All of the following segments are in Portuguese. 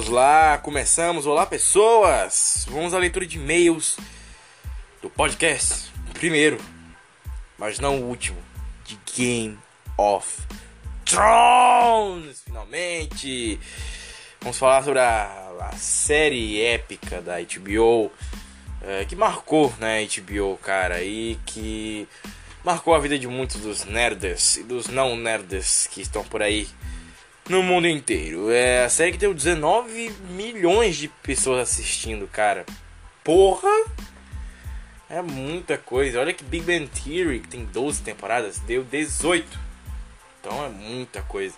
Vamos lá, começamos. Olá, pessoas! Vamos à leitura de e-mails do podcast. Primeiro, mas não o último, de Game of Thrones! Finalmente! Vamos falar sobre a, a série épica da HBO é, que marcou, né, HBO, cara, e que marcou a vida de muitos dos nerds e dos não nerds que estão por aí no mundo inteiro. É a série que tem 19 milhões de pessoas assistindo, cara. Porra! É muita coisa. Olha que Big Bang Theory, que tem 12 temporadas, deu 18. Então é muita coisa.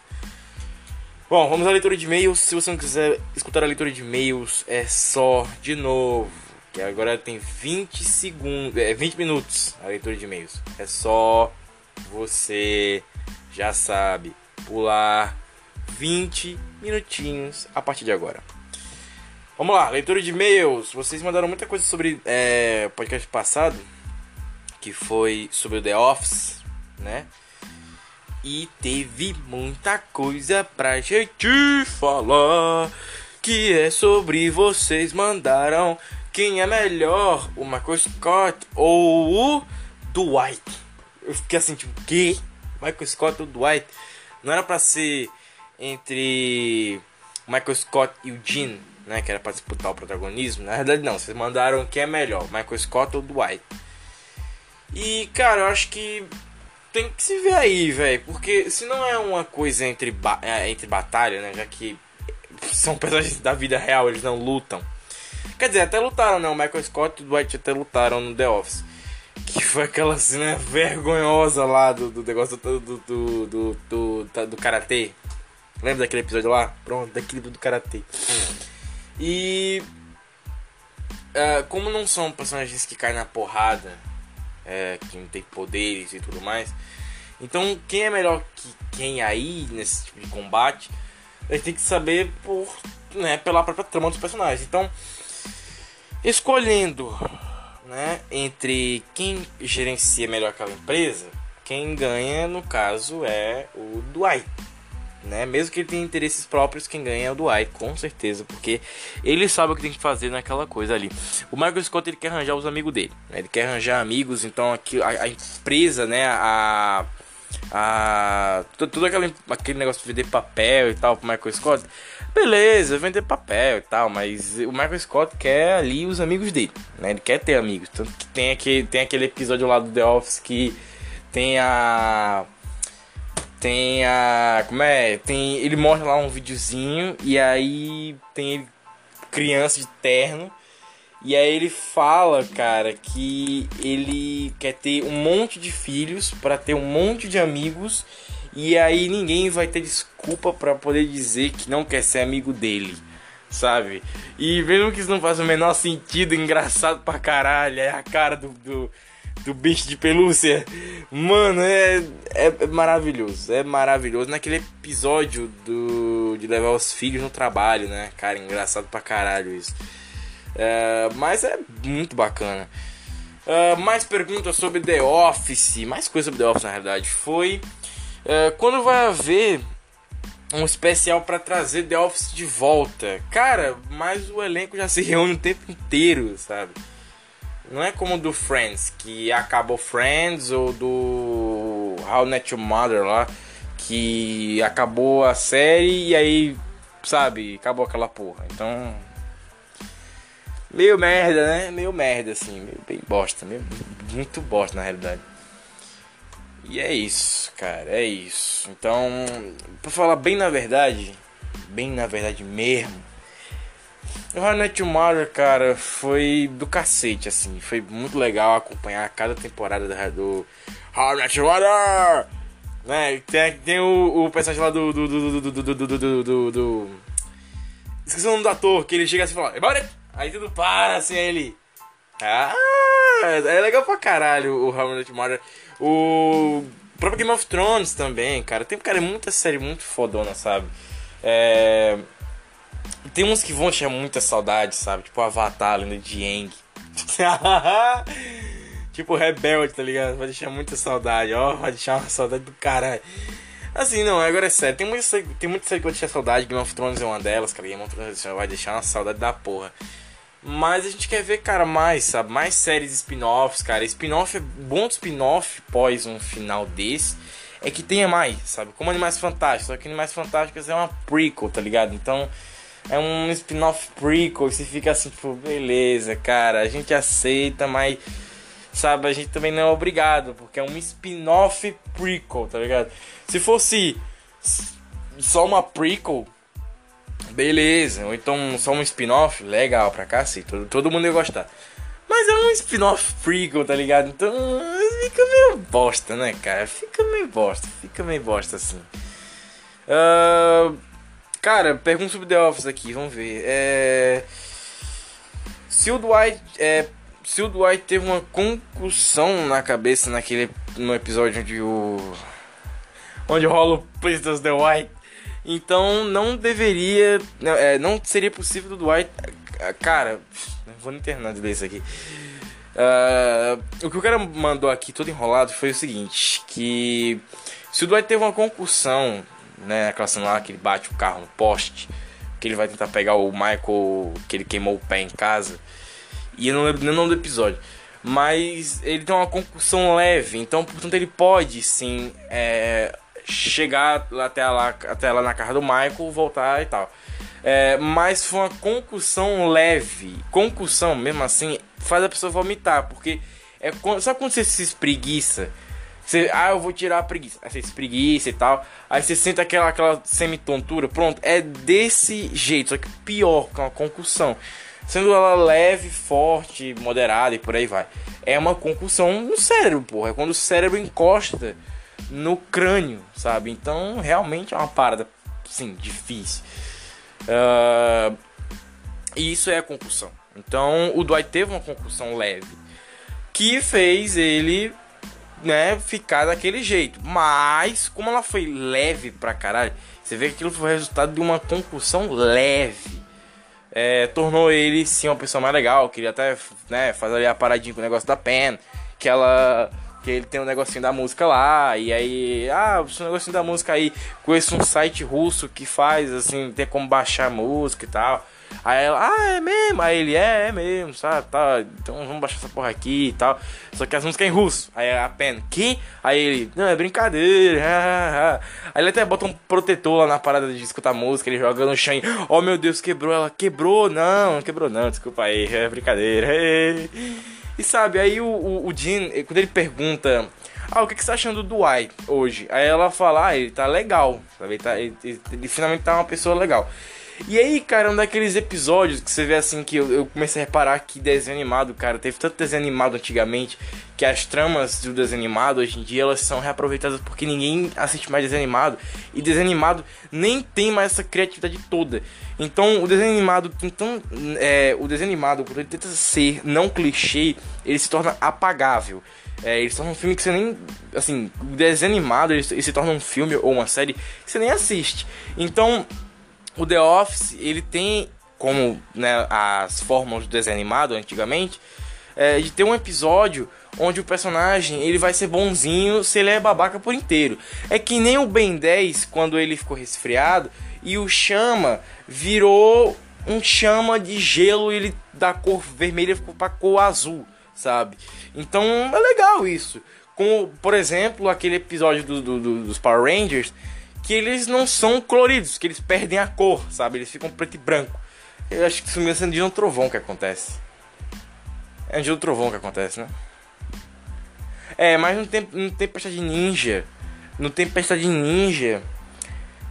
Bom, vamos à leitura de e-mails. Se você não quiser escutar a leitura de e-mails, é só de novo. Que agora tem 20 segundos. É 20 minutos a leitura de e-mails. É só você já sabe pular 20 minutinhos a partir de agora. Vamos lá, leitura de e-mails. Vocês mandaram muita coisa sobre é, podcast passado, que foi sobre o The Office, né? E teve muita coisa pra gente falar. Que é sobre vocês mandaram quem é melhor, o Michael Scott ou o Dwight. Eu fiquei assim, tipo, que? Michael Scott ou Dwight? Não era pra ser entre Michael Scott e o Gene, né? Que era pra disputar o protagonismo. Na verdade, não. Vocês mandaram quem é melhor, Michael Scott ou Dwight. E, cara, eu acho que tem que se ver aí, velho. Porque se não é uma coisa entre, ba é, entre batalha, né? Já que são personagens da vida real, eles não lutam. Quer dizer, até lutaram, né? O Michael Scott e o Dwight até lutaram no The Office. Que foi aquela cena vergonhosa lá do, do negócio do, do, do, do, do, do karatê. Lembra daquele episódio lá? Pronto, daquele do karatê. E. Uh, como não são personagens que caem na porrada, é, que não tem poderes e tudo mais, então quem é melhor que quem aí nesse tipo de combate, a gente tem que saber por, né, pela própria trama dos personagens. Então, escolhendo né, entre quem gerencia melhor aquela empresa, quem ganha no caso é o Dwight né? Mesmo que ele tenha interesses próprios, quem ganha é o Dwight, com certeza, porque ele sabe o que tem que fazer naquela coisa ali. O Michael Scott ele quer arranjar os amigos dele, né? ele quer arranjar amigos, então aqui a, a empresa, né? A, a tudo aquele, aquele negócio de vender papel e tal pro Michael Scott, beleza, vender papel e tal, mas o Michael Scott quer ali os amigos dele, né? Ele quer ter amigos, tanto que tem aquele, tem aquele episódio lá do The Office que tem a tem a. Como é? Tem. Ele mostra lá um videozinho e aí tem ele, criança de terno. E aí ele fala, cara, que ele quer ter um monte de filhos para ter um monte de amigos e aí ninguém vai ter desculpa para poder dizer que não quer ser amigo dele, sabe? E mesmo que isso não faça o menor sentido, engraçado pra caralho, é a cara do, do do bicho de pelúcia. Mano, é, é, maravilhoso. É maravilhoso. Naquele episódio do de levar os filhos no trabalho, né? Cara, engraçado pra caralho isso. É, mas é muito bacana. Uh, mais perguntas sobre The Office. Mais coisa sobre The Office, na realidade. Foi uh, quando vai haver um especial para trazer The Office de volta. Cara, mas o elenco já se reúne o tempo inteiro, sabe? Não é como do Friends, que acabou Friends, ou do How Net Your Mother lá, que acabou a série e aí, sabe, acabou aquela porra. Então. Meio merda, né? Meio merda, assim, meio bem bosta, meio, muito bosta na realidade. E é isso, cara, é isso. Então, pra falar bem na verdade, bem na verdade mesmo, o I Mother, cara, foi do cacete, assim. Foi muito legal acompanhar cada temporada do I Mother! Né? Tem, tem o, o personagem lá do do do, do, do, do, do, do, do, Esqueci o nome do ator, que ele chega assim e fala, Embora! Aí tudo para, assim, aí ele... Ah, é legal pra caralho o I Mother. O próprio Game of Thrones também, cara. Tem, cara, é muita série muito fodona, sabe? É... Tem uns que vão deixar muita saudade, sabe? Tipo Avatar, Lenda de Yang. tipo Rebelde, tá ligado? Vai deixar muita saudade, ó. Vai deixar uma saudade do caralho. Assim, não, agora é sério. Tem muita, tem muita série que vai deixar saudade. Game of Thrones é uma delas, cara. Game of Thrones vai deixar uma saudade da porra. Mas a gente quer ver, cara, mais, sabe? Mais séries spin-offs, cara. Spin-off é bom spin-off pós um final desse. É que tenha mais, sabe? Como Animais Fantásticos. Só que Animais Fantásticos é uma prequel, tá ligado? Então é um spin-off prequel. Você fica assim, tipo, beleza, cara. A gente aceita, mas sabe? A gente também não é obrigado, porque é um spin-off prequel, tá ligado? Se fosse só uma prequel, beleza. Ou então só um spin-off, legal pra cacete, todo, todo mundo ia gostar. Mas é um spin-off prequel, tá ligado? Então fica meio bosta, né, cara? Fica meio bosta, fica meio bosta assim. Uh, cara, pergunta sobre The Office aqui, vamos ver. É... Se o Dwight é, se o Dwight teve uma concussão na cabeça naquele no episódio onde o onde rola o Please The White, então não deveria, não, é, não seria possível do Dwight, cara, vou internar de ler isso aqui. Uh, o que o cara mandou aqui todo enrolado foi o seguinte, que se o Dwight teve uma concussão, né, aquela cena lá que ele bate o carro no poste, que ele vai tentar pegar o Michael, que ele queimou o pé em casa, e eu não lembro nem o nome do episódio. Mas ele tem uma concussão leve, então portanto ele pode sim é, chegar até lá, até lá na casa do Michael, voltar e tal. É, mas foi uma concussão leve. Concussão, mesmo assim, faz a pessoa vomitar, porque é sabe quando você se espreguiça? Você, ah, eu vou tirar a preguiça. Aí você espreguiça e tal. Aí você sente aquela, aquela semi-tontura. Pronto, é desse jeito, só que pior, que uma concussão sendo ela leve, forte, moderada e por aí vai. É uma concussão no cérebro, porra. É quando o cérebro encosta no crânio, sabe? Então, realmente é uma parada, sim, difícil. Uh, e isso é a concussão. Então, o Dwight teve uma concussão leve que fez ele, né, ficar daquele jeito. Mas, como ela foi leve pra caralho, você vê que aquilo foi resultado de uma concussão leve é, tornou ele sim uma pessoa mais legal. Queria até né, fazer ali a paradinha com o negócio da Pen, que ela. Que ele tem um negocinho da música lá, e aí, ah, o negocinho da música aí, conheço um site russo que faz, assim, tem como baixar música e tal. Aí ela, ah, é mesmo? Aí ele, é, é mesmo, sabe? Tá, então vamos baixar essa porra aqui e tal. Só que as músicas é em russo. Aí a Pen, que? Aí ele, não, é brincadeira. Aí ele até bota um protetor lá na parada de escutar música, ele joga no chão. Oh meu Deus, quebrou ela. Quebrou? Não, não quebrou não, desculpa aí, é brincadeira. E sabe, aí o, o, o Jean, quando ele pergunta ah, o que, que você tá achando do Dwight hoje? Aí ela fala, ah, ele tá legal, sabe? Ele, tá, ele, ele, ele, finalmente tá uma pessoa legal. E aí, cara, um daqueles episódios que você vê assim que eu, eu, comecei a reparar que desenho animado, cara, teve tanto desenho animado antigamente que as tramas do desenho animado hoje em dia elas são reaproveitadas porque ninguém assiste mais desenho animado e desenho animado nem tem mais essa criatividade toda. Então, o desenho animado então é, o desenho animado quando ele tenta ser não clichê, ele se torna apagável. É, ele se torna um filme que você nem. Assim, desenho animado ele se torna um filme ou uma série que você nem assiste. Então, o The Office, ele tem como né, as fórmulas do desenho animado antigamente, é, de ter um episódio onde o personagem ele vai ser bonzinho se ele é babaca por inteiro. É que nem o Ben 10 quando ele ficou resfriado e o chama virou um chama de gelo ele da cor vermelha ficou pra cor azul, sabe? Então é legal isso. Como, por exemplo, aquele episódio do, do, do, dos Power Rangers que eles não são coloridos, que eles perdem a cor, sabe? Eles ficam preto e branco. Eu acho que isso me é de um trovão que acontece. É um dia do trovão que acontece, né? É, mas não tem, não tem de ninja. Não tem de ninja.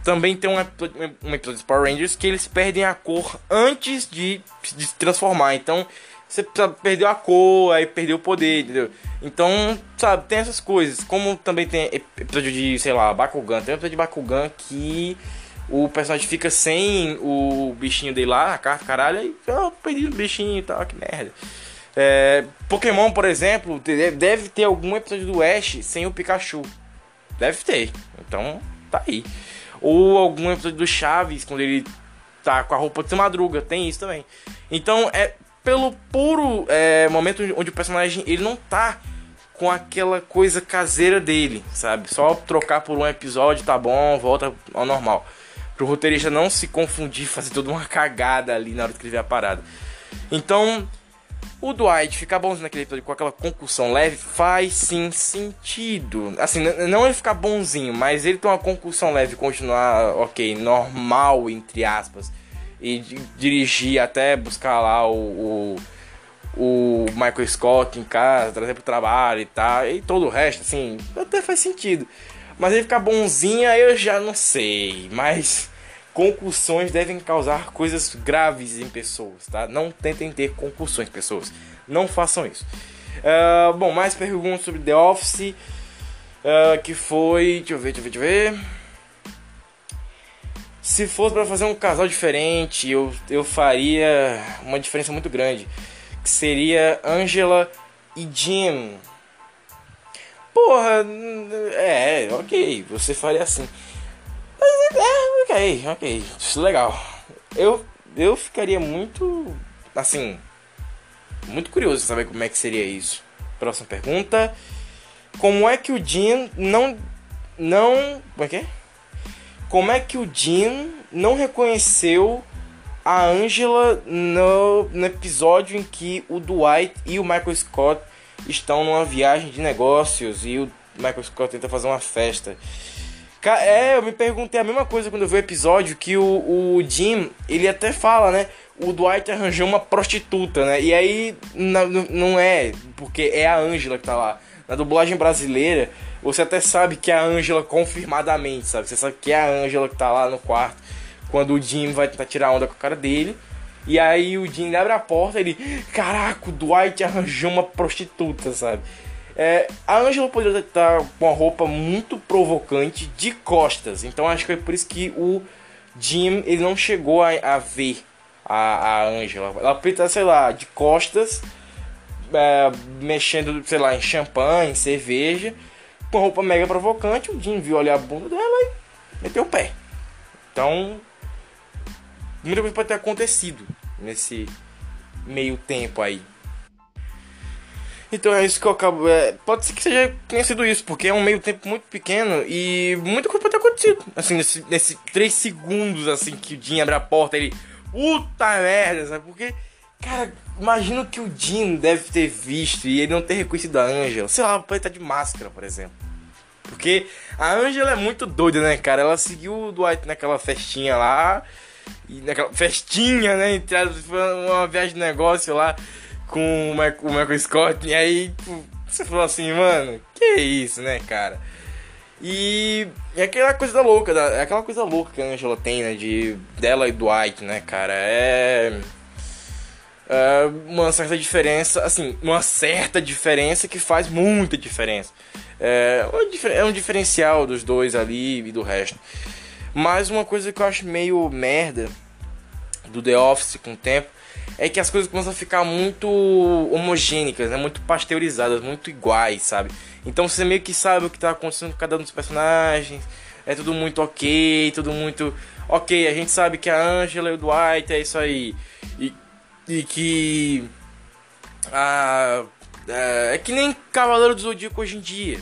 Também tem um episódio, um episódio de Power Rangers que eles perdem a cor antes de, de se transformar. Então, você perdeu a cor, aí perdeu o poder, entendeu? Então, sabe, tem essas coisas. Como também tem episódio de, sei lá, Bakugan. Tem episódio de Bakugan que o personagem fica sem o bichinho dele lá, a carta, caralho, aí eu perdi o bichinho e tal, que merda. É, Pokémon, por exemplo, deve ter algum episódio do Ash sem o Pikachu. Deve ter. Então, tá aí. Ou algum episódio do Chaves, quando ele tá com a roupa de madruga, tem isso também. Então, é pelo puro é, momento onde o personagem ele não tá com aquela coisa caseira dele, sabe? Só trocar por um episódio, tá bom, volta ao normal. Pro roteirista não se confundir, fazer toda uma cagada ali na hora de escrever a parada. Então, o Dwight ficar bonzinho naquele episódio com aquela concussão leve faz sim sentido. Assim, não ele ficar bonzinho, mas ele ter uma concussão leve e continuar, ok, normal, entre aspas. E dirigir até buscar lá o, o, o Michael Scott em casa, trazer pro trabalho e tal. E todo o resto, assim, até faz sentido. Mas ele ficar bonzinho, aí eu já não sei. Mas Concussões devem causar coisas graves em pessoas, tá? Não tentem ter concussões, pessoas. Não façam isso. Uh, bom, mais perguntas sobre The Office. Uh, que foi. Deixa eu ver, deixa eu ver, deixa eu ver. Se fosse para fazer um casal diferente, eu, eu faria uma diferença muito grande. Que seria Angela e Jim. Porra, é, ok, você faria assim. Mas é, Ok, ok. Legal. Eu, eu ficaria muito. Assim. Muito curioso saber como é que seria isso. Próxima pergunta. Como é que o Jim não. Não. Como é que é? Como é que o Jim não reconheceu a Angela no, no episódio em que o Dwight e o Michael Scott estão numa viagem de negócios e o Michael Scott tenta fazer uma festa? É, eu me perguntei a mesma coisa quando eu vi o episódio que o, o Jim, ele até fala, né? O Dwight arranjou uma prostituta, né? E aí não, não é, porque é a Angela que tá lá. Na dublagem brasileira, você até sabe que é a Angela confirmadamente, sabe? Você sabe que é a Angela que tá lá no quarto quando o Jim vai tentar tirar onda com a cara dele. E aí o Jim abre a porta e ele, caraca, o Dwight arranjou uma prostituta, sabe? É, a Angela poderia estar com uma roupa muito provocante de costas. Então acho que é por isso que o Jim ele não chegou a, a ver a, a Angela. Ela poderia estar, sei lá, de costas, é, mexendo, sei lá, em champanhe, em cerveja, com roupa mega provocante. O Jim viu ali a bunda dela e meteu o pé. Então, muita coisa pode ter acontecido nesse meio tempo aí. Então é isso que eu acabo. É, pode ser que seja tenha sido isso, porque é um meio tempo muito pequeno e muita coisa pode ter acontecido. Assim, nesse, nesse 3 segundos assim que o Jim abre a porta, ele. Puta merda, sabe? Porque, cara, imagino que o Jim deve ter visto e ele não ter reconhecido a Angela. Sei lá, pode estar de máscara, por exemplo. Porque a Angela é muito doida, né, cara? Ela seguiu o Dwight naquela festinha lá. E naquela festinha, né? Entre uma viagem de negócio lá com o Michael, Scott. E aí, você falou assim, mano, que isso, né, cara? E é aquela coisa louca, é aquela coisa louca que a Angela tem, né? De dela e Dwight, né, cara? É. é uma certa diferença, assim, uma certa diferença que faz muita diferença. É, é um diferencial dos dois ali e do resto. Mas uma coisa que eu acho meio merda do The Office com o tempo é que as coisas começam a ficar muito homogênicas, né? muito pasteurizadas, muito iguais, sabe? Então você meio que sabe o que tá acontecendo com cada um dos personagens, é tudo muito ok, tudo muito ok. A gente sabe que a Angela e o Dwight é isso aí, e, e que. A, é, é que nem Cavaleiro do Zodíaco hoje em dia.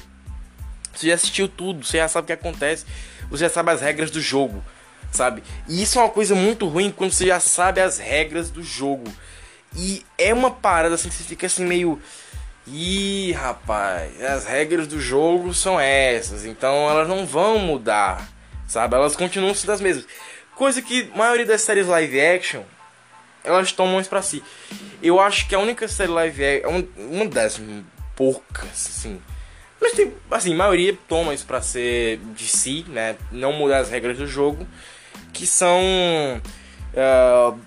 Você já assistiu tudo, você já sabe o que acontece, você já sabe as regras do jogo sabe? E isso é uma coisa muito ruim quando você já sabe as regras do jogo. E é uma parada assim que você fica assim meio. Ih, rapaz, as regras do jogo são essas, então elas não vão mudar, sabe? Elas continuam sendo as mesmas. Coisa que a maioria das séries live action elas tomam isso pra si. Eu acho que a única série live action, uma das poucas, assim. Mas tem, assim, a maioria toma isso pra ser de si, né? Não mudar as regras do jogo que são. Uh,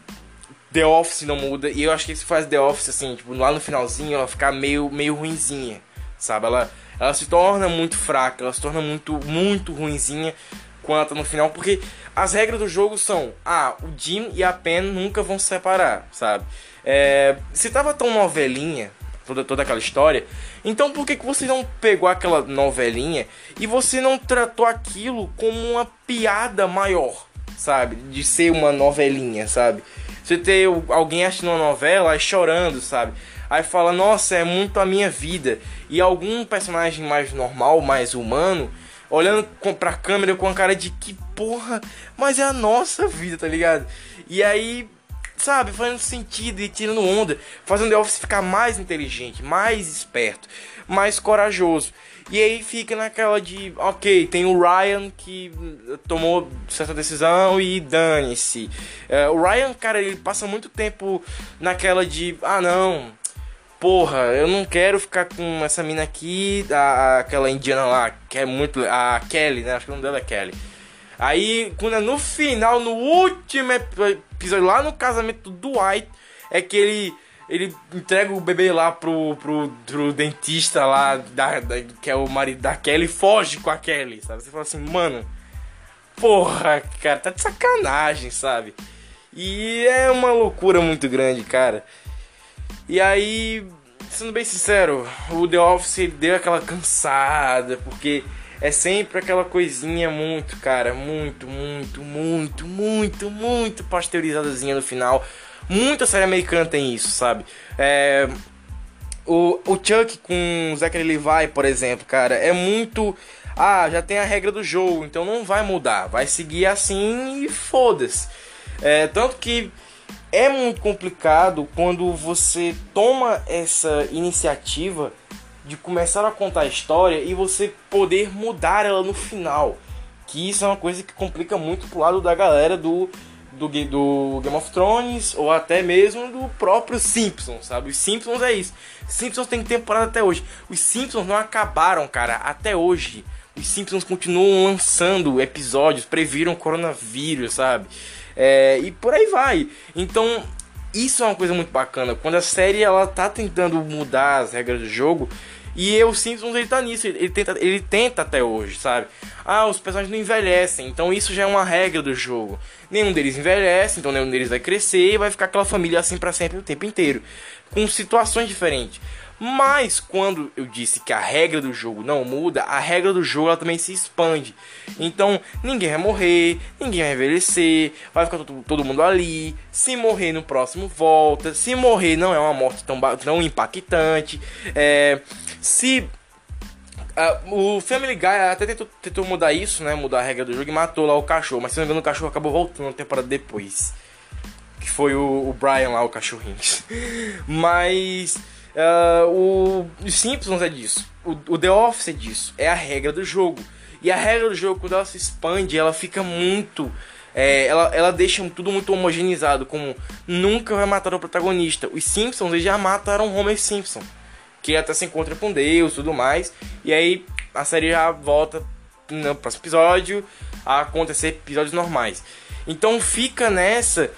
The Office não muda. E eu acho que isso faz The Office, assim, tipo, lá no finalzinho ela ficar meio, meio ruinzinha, sabe? Ela, ela se torna muito fraca, ela se torna muito, muito ruinzinha quando ela tá no final, porque as regras do jogo são: ah, o Jim e a Pen nunca vão se separar, sabe? É, se tava tão novelinha, toda, toda aquela história, então por que, que você não pegou aquela novelinha e você não tratou aquilo como uma piada maior? sabe? De ser uma novelinha, sabe? Você ter alguém assistindo uma novela e chorando, sabe? Aí fala, nossa, é muito a minha vida. E algum personagem mais normal, mais humano, olhando pra câmera com a cara de que porra, mas é a nossa vida, tá ligado? E aí, sabe, fazendo sentido e tirando onda, fazendo The Office ficar mais inteligente, mais esperto, mais corajoso. E aí fica naquela de, ok, tem o Ryan que tomou certa decisão e dane-se. É, o Ryan, cara, ele passa muito tempo naquela de, ah não, porra, eu não quero ficar com essa mina aqui, a, aquela indiana lá, que é muito. A Kelly, né? Acho que o nome dela é Kelly. Aí, quando é no final, no último episódio, lá no casamento do Dwight, é que ele ele entrega o bebê lá pro, pro, pro dentista lá, da, da, que é o marido da Kelly, e foge com a Kelly, sabe? Você fala assim, mano, porra, cara, tá de sacanagem, sabe? E é uma loucura muito grande, cara. E aí, sendo bem sincero, o The Office deu aquela cansada, porque é sempre aquela coisinha muito, cara, muito, muito, muito, muito, muito pasteurizadazinha no final. Muita série americana tem isso, sabe? É, o, o Chuck com o Zachary Levi, por exemplo, cara, é muito. Ah, já tem a regra do jogo, então não vai mudar. Vai seguir assim e foda-se. É, tanto que é muito complicado quando você toma essa iniciativa de começar a contar a história e você poder mudar ela no final. Que isso é uma coisa que complica muito pro lado da galera do do, do Game of Thrones ou até mesmo do próprio Simpsons, sabe? Os Simpsons é isso. Simpsons tem temporada até hoje. Os Simpsons não acabaram, cara, até hoje. Os Simpsons continuam lançando episódios, previram coronavírus, sabe? É, e por aí vai. Então, isso é uma coisa muito bacana. Quando a série ela tá tentando mudar as regras do jogo, e o Simpsons ele tá nisso, ele tenta, ele tenta até hoje, sabe? Ah, os personagens não envelhecem, então isso já é uma regra do jogo. Nenhum deles envelhece, então nenhum deles vai crescer e vai ficar aquela família assim para sempre o tempo inteiro, com situações diferentes. Mas quando eu disse que a regra do jogo não muda, a regra do jogo ela também se expande. Então ninguém vai morrer, ninguém vai envelhecer, vai ficar todo, todo mundo ali. Se morrer no próximo volta. Se morrer não é uma morte tão, tão impactante. É, se Uh, o Family Guy até tentou, tentou, mudar isso, né? Mudar a regra do jogo e matou lá o cachorro. Mas se não me engano, o cachorro acabou voltando uma temporada depois. Que foi o, o Brian lá, o cachorrinho. mas uh, o, os Simpsons é disso. O, o, The Office é disso. É a regra do jogo. E a regra do jogo, quando ela se expande, ela fica muito. É, ela, ela deixa tudo muito homogeneizado. Como nunca vai matar o protagonista. Os Simpsons eles já mataram Homer Simpson que até se encontra com Deus tudo mais. E aí a série já volta no próximo episódio a acontecer episódios normais. Então fica nessa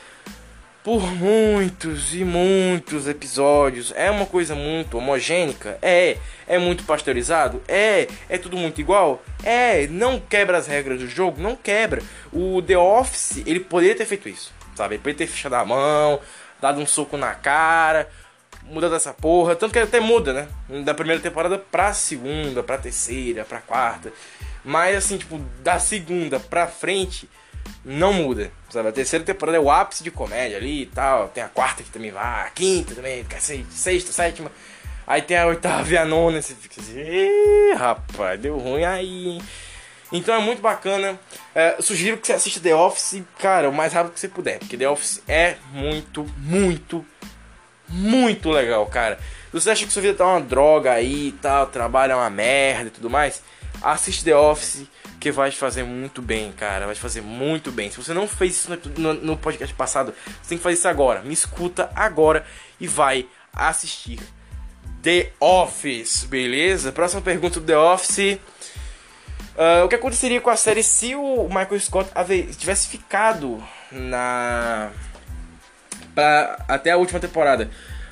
por muitos e muitos episódios. É uma coisa muito homogênica? É. É muito pasteurizado? É. É tudo muito igual? É. Não quebra as regras do jogo? Não quebra. O The Office, ele poderia ter feito isso, sabe? Ele poderia ter fechado a mão, dado um soco na cara, muda dessa porra. Tanto que até muda, né? Da primeira temporada pra segunda, pra terceira, pra quarta. Mas assim, tipo, da segunda pra frente, não muda. Sabe? A terceira temporada é o ápice de comédia ali e tal. Tem a quarta que também vai, a quinta também, sexta, sétima. Aí tem a oitava e a nona. Você fica assim, rapaz, deu ruim aí? Então é muito bacana. É, sugiro que você assista The Office, cara, o mais rápido que você puder. Porque The Office é muito, muito muito legal, cara. Se você acha que sua vida tá uma droga aí e tal, trabalho é uma merda e tudo mais, assiste The Office que vai te fazer muito bem, cara. Vai te fazer muito bem. Se você não fez isso no, no, no podcast passado, você tem que fazer isso agora. Me escuta agora e vai assistir The Office, beleza? Próxima pergunta do The Office. Uh, o que aconteceria com a série se o Michael Scott tivesse ficado na até a última temporada.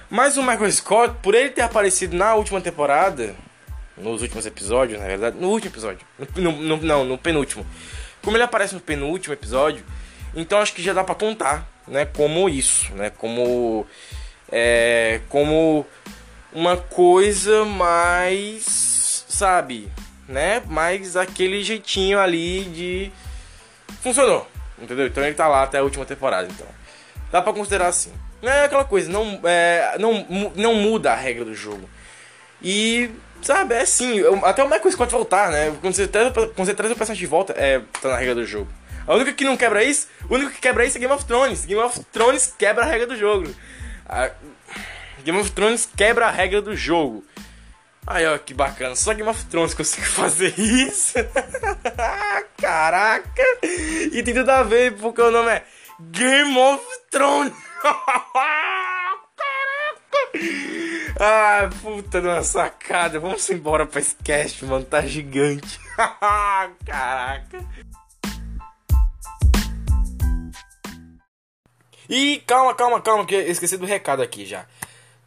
Mas o Michael Scott, por ele ter aparecido na última temporada, nos últimos episódios, na verdade, no último episódio, no, no, não, no penúltimo. Como ele aparece no penúltimo episódio, então acho que já dá para contar, né, como isso, né, como é, como uma coisa mais, sabe, né, mais aquele jeitinho ali de funcionou, entendeu? Então ele tá lá até a última temporada, então. Dá pra considerar assim. Não é aquela coisa, não, é, não, não muda a regra do jogo. E, sabe, é assim. Até o Michael Scott voltar, né? Quando você traz, quando você traz o personagem de volta, é, tá na regra do jogo. A única que não quebra isso, o único que quebra isso é Game of Thrones. Game of Thrones quebra a regra do jogo. A Game of Thrones quebra a regra do jogo. Aí, ó, que bacana. Só Game of Thrones conseguiu fazer isso. Caraca! E tem tudo a ver, porque o nome é Game of Thrones. Caraca! Ah, puta de uma sacada. Vamos embora pra esse cast, mano. Tá gigante. Caraca. E calma, calma, calma, que eu esqueci do recado aqui já.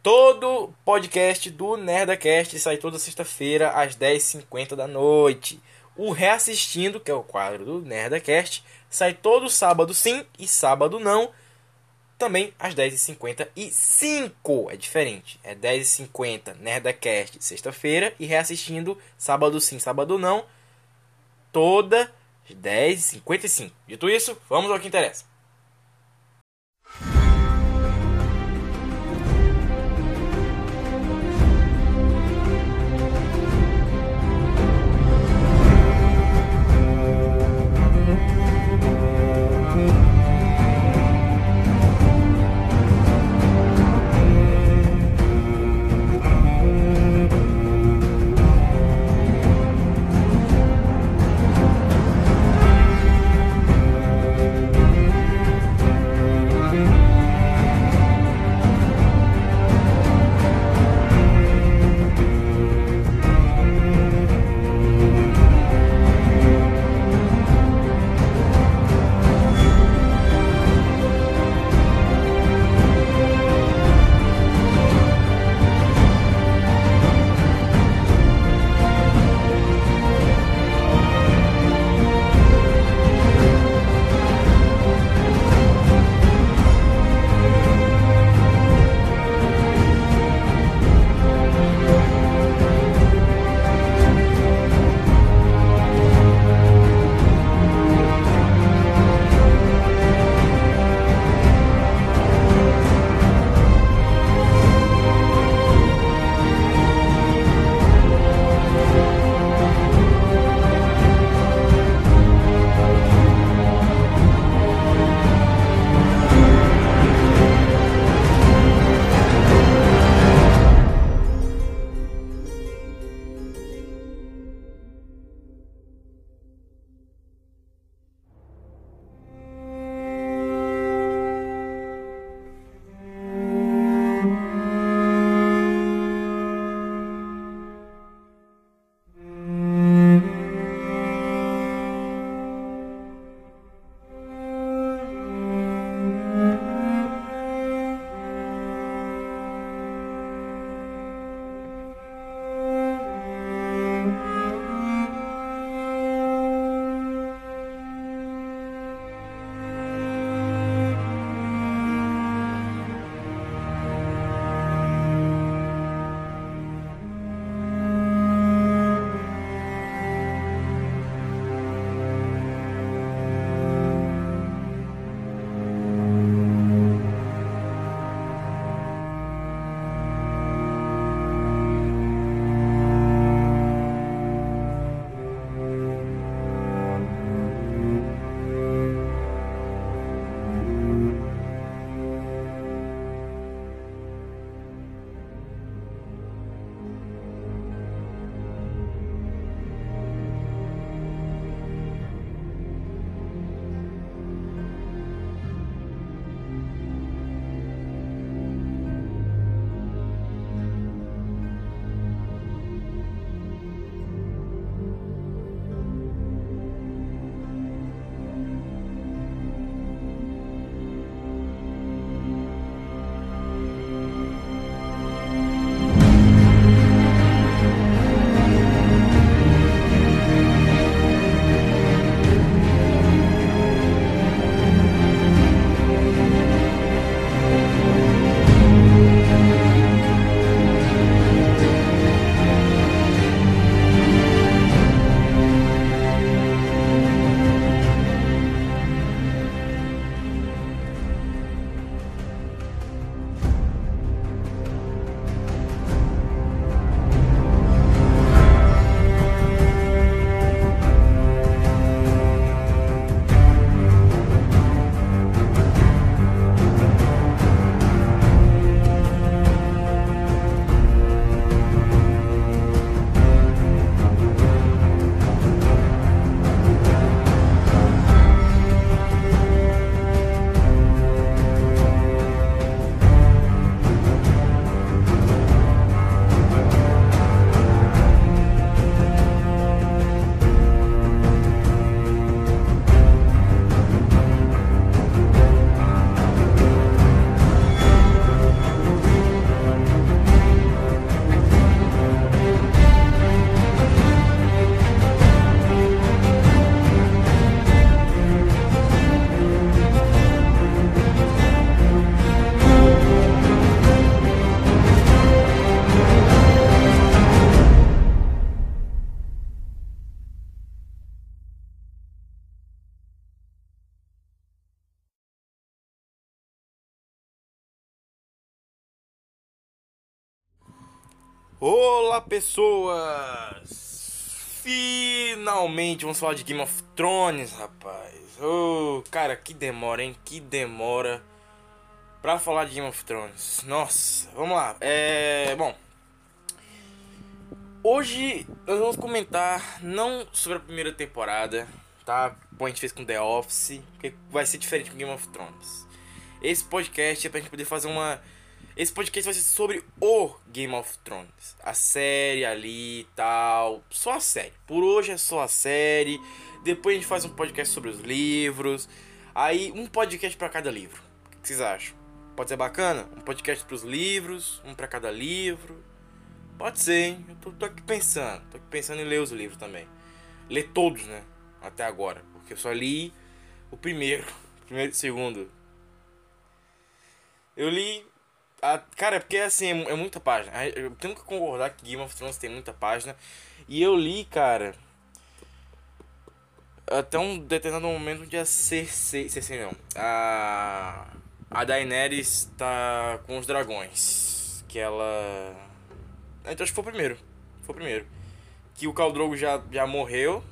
Todo podcast do Nerdacast sai toda sexta-feira às 10h50 da noite. O Reassistindo, que é o quadro do Nerdacast, sai todo sábado sim e sábado não. Também às 10h55. É diferente. É 10h50 Nerdacast sexta-feira e reassistindo sábado sim, sábado não. Toda 10h55. Dito isso, vamos ao que interessa. Olá, pessoas! Finalmente vamos falar de Game of Thrones, rapaz. Oh, cara, que demora, hein? Que demora pra falar de Game of Thrones. Nossa, vamos lá. É. Bom. Hoje nós vamos comentar não sobre a primeira temporada, tá? Como a gente fez com The Office, porque vai ser diferente com Game of Thrones. Esse podcast é pra gente poder fazer uma esse podcast vai ser sobre o Game of Thrones. A série ali e tal. Só a série. Por hoje é só a série. Depois a gente faz um podcast sobre os livros. Aí um podcast para cada livro. O que vocês acham? Pode ser bacana? Um podcast para os livros, um para cada livro. Pode ser, hein? Eu tô, tô, aqui pensando. Tô aqui pensando em ler os livros também. Ler todos, né? Até agora. Porque eu só li o primeiro. Primeiro e segundo. Eu li a, cara, é porque assim, é, é, muita página. Eu tenho que concordar que Game of Thrones tem muita página. E eu li, cara. Até um determinado momento onde a Cersei. Cersei não. A. A Daenerys tá com os dragões. Que ela. Então acho que foi o primeiro. Foi o primeiro. Que o Caldrogo já, já morreu.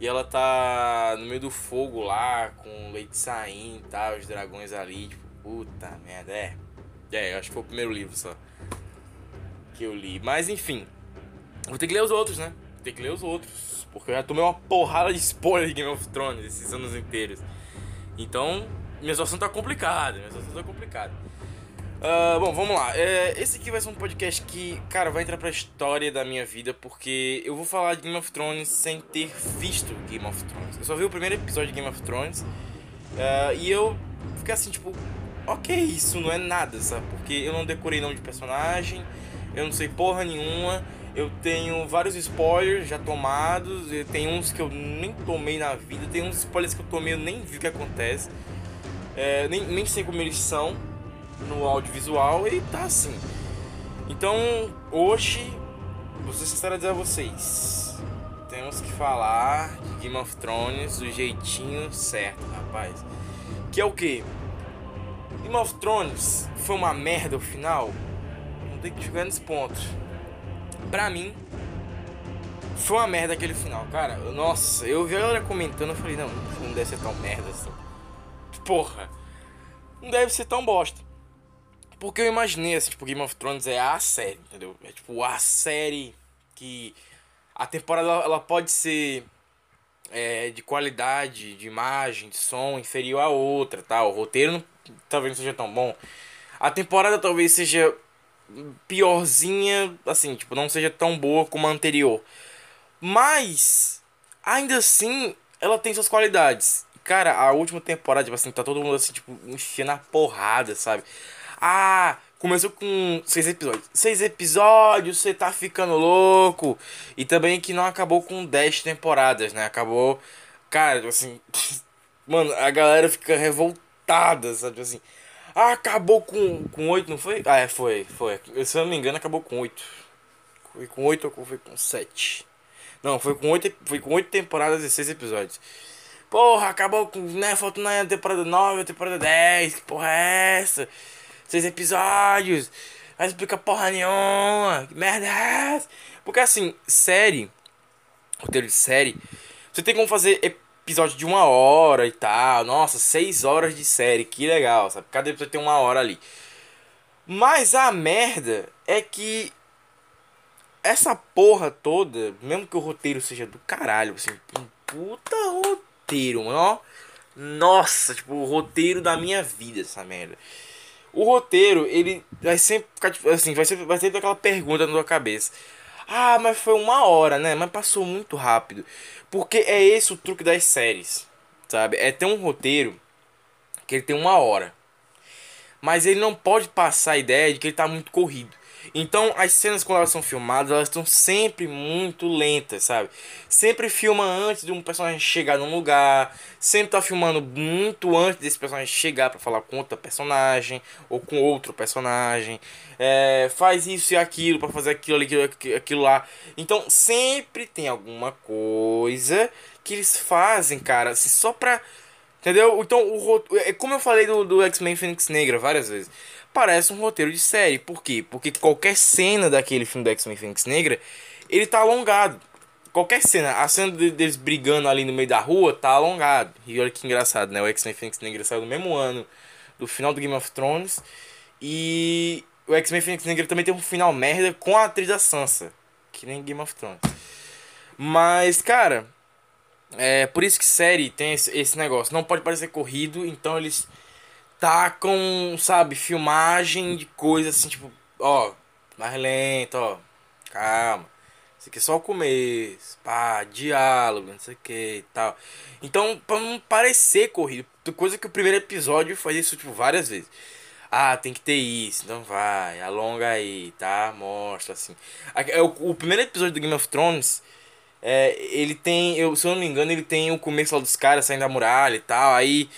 E ela tá no meio do fogo lá, com o leite saindo e tal, os dragões ali, tipo, puta merda, é. É, acho que foi o primeiro livro só que eu li. Mas enfim, vou ter que ler os outros, né? Vou ter que ler os outros. Porque eu já tomei uma porrada de spoiler de Game of Thrones esses anos inteiros. Então, minha situação tá complicada. Minha situação tá complicada. Uh, bom, vamos lá. É, esse aqui vai ser um podcast que, cara, vai entrar pra história da minha vida. Porque eu vou falar de Game of Thrones sem ter visto Game of Thrones. Eu só vi o primeiro episódio de Game of Thrones. Uh, e eu fiquei assim, tipo, ok, isso não é nada, sabe? Porque eu não decorei nome de personagem, eu não sei porra nenhuma, eu tenho vários spoilers já tomados, tem uns que eu nem tomei na vida, tem uns spoilers que eu tomei eu nem vi o que acontece, é, nem, nem sei como eles são no audiovisual e tá assim. Então, hoje, vou ser sincero a dizer a vocês, temos que falar de Game of Thrones do jeitinho certo, rapaz. Que é o que? Game of Thrones foi uma merda o final? Não tem que chegar nesse ponto. Pra mim, foi uma merda aquele final, cara. Nossa, eu vi a galera comentando, eu falei, não, não deve ser tão merda assim. Porra, não deve ser tão bosta. Porque eu imaginei, assim, tipo, Game of Thrones é a série, entendeu? É tipo a série que a temporada ela pode ser é, de qualidade, de imagem, de som inferior a outra, tá? O roteiro não talvez não seja tão bom. A temporada talvez seja piorzinha, assim, tipo, não seja tão boa como a anterior. Mas, ainda assim, ela tem suas qualidades. Cara, a última temporada, tipo assim, tá todo mundo assim, tipo, enchendo a porrada, sabe? Ah, começou com seis episódios. Seis episódios, você tá ficando louco. E também que não acabou com dez temporadas, né? Acabou. Cara, assim. Mano, a galera fica revoltada lotada, sabe assim. Ah, acabou com, com 8, não foi? Ah, é, foi, foi. Se eu não me engano, acabou com 8. Foi com 8 ou foi com 7? Não, foi com 8, foi com 8 temporadas e 6 episódios. Porra, acabou com, né, faltando na temporada 9, temporada 10, que porra é essa? 6 episódios, não explica porra nenhuma, que merda é essa? Porque assim, série, roteiro de série, você tem como fazer episódio de uma hora e tal. Nossa, seis horas de série, que legal, sabe? Cada episódio tem uma hora ali. Mas a merda é que essa porra toda, mesmo que o roteiro seja do caralho, assim, um puta roteiro, mano, ó. Nossa, tipo, o roteiro da minha vida, essa merda. O roteiro, ele vai sempre ficar, tipo, assim, vai ser, vai ter aquela pergunta na tua cabeça. Ah, mas foi uma hora, né? Mas passou muito rápido. Porque é esse o truque das séries, sabe? É ter um roteiro que ele tem uma hora. Mas ele não pode passar a ideia de que ele está muito corrido. Então as cenas quando elas são filmadas, elas estão sempre muito lentas, sabe? Sempre filma antes de um personagem chegar num lugar, sempre tá filmando muito antes desse personagem chegar para falar com outra personagem ou com outro personagem. É, faz isso e aquilo para fazer aquilo ali, aquilo, aquilo lá. Então sempre tem alguma coisa que eles fazem, cara, assim, só pra Entendeu? Então, o é como eu falei do, do X-Men Fênix Negra várias vezes. Parece um roteiro de série. Por quê? Porque qualquer cena daquele filme do X-Men Fênix Negra, ele tá alongado. Qualquer cena, a cena deles brigando ali no meio da rua tá alongado. E olha que engraçado, né? O X-Men Fênix Negra saiu no mesmo ano do final do Game of Thrones. E o X-Men Fênix Negra também tem um final merda com a atriz da Sansa. Que nem Game of Thrones. Mas, cara, é por isso que série tem esse, esse negócio. Não pode parecer corrido, então eles tacam, sabe, filmagem de coisas assim, tipo, ó, mais lento, ó, calma. Isso aqui é só o começo, pá, diálogo, não sei o que e tal. Então, pra não parecer corrido, coisa que o primeiro episódio faz isso, tipo, várias vezes. Ah, tem que ter isso, então vai, alonga aí, tá? Mostra assim. É o, o primeiro episódio do Game of Thrones é, ele tem, eu, se eu não me engano, ele tem o começo lá dos caras saindo da muralha e tal. Aí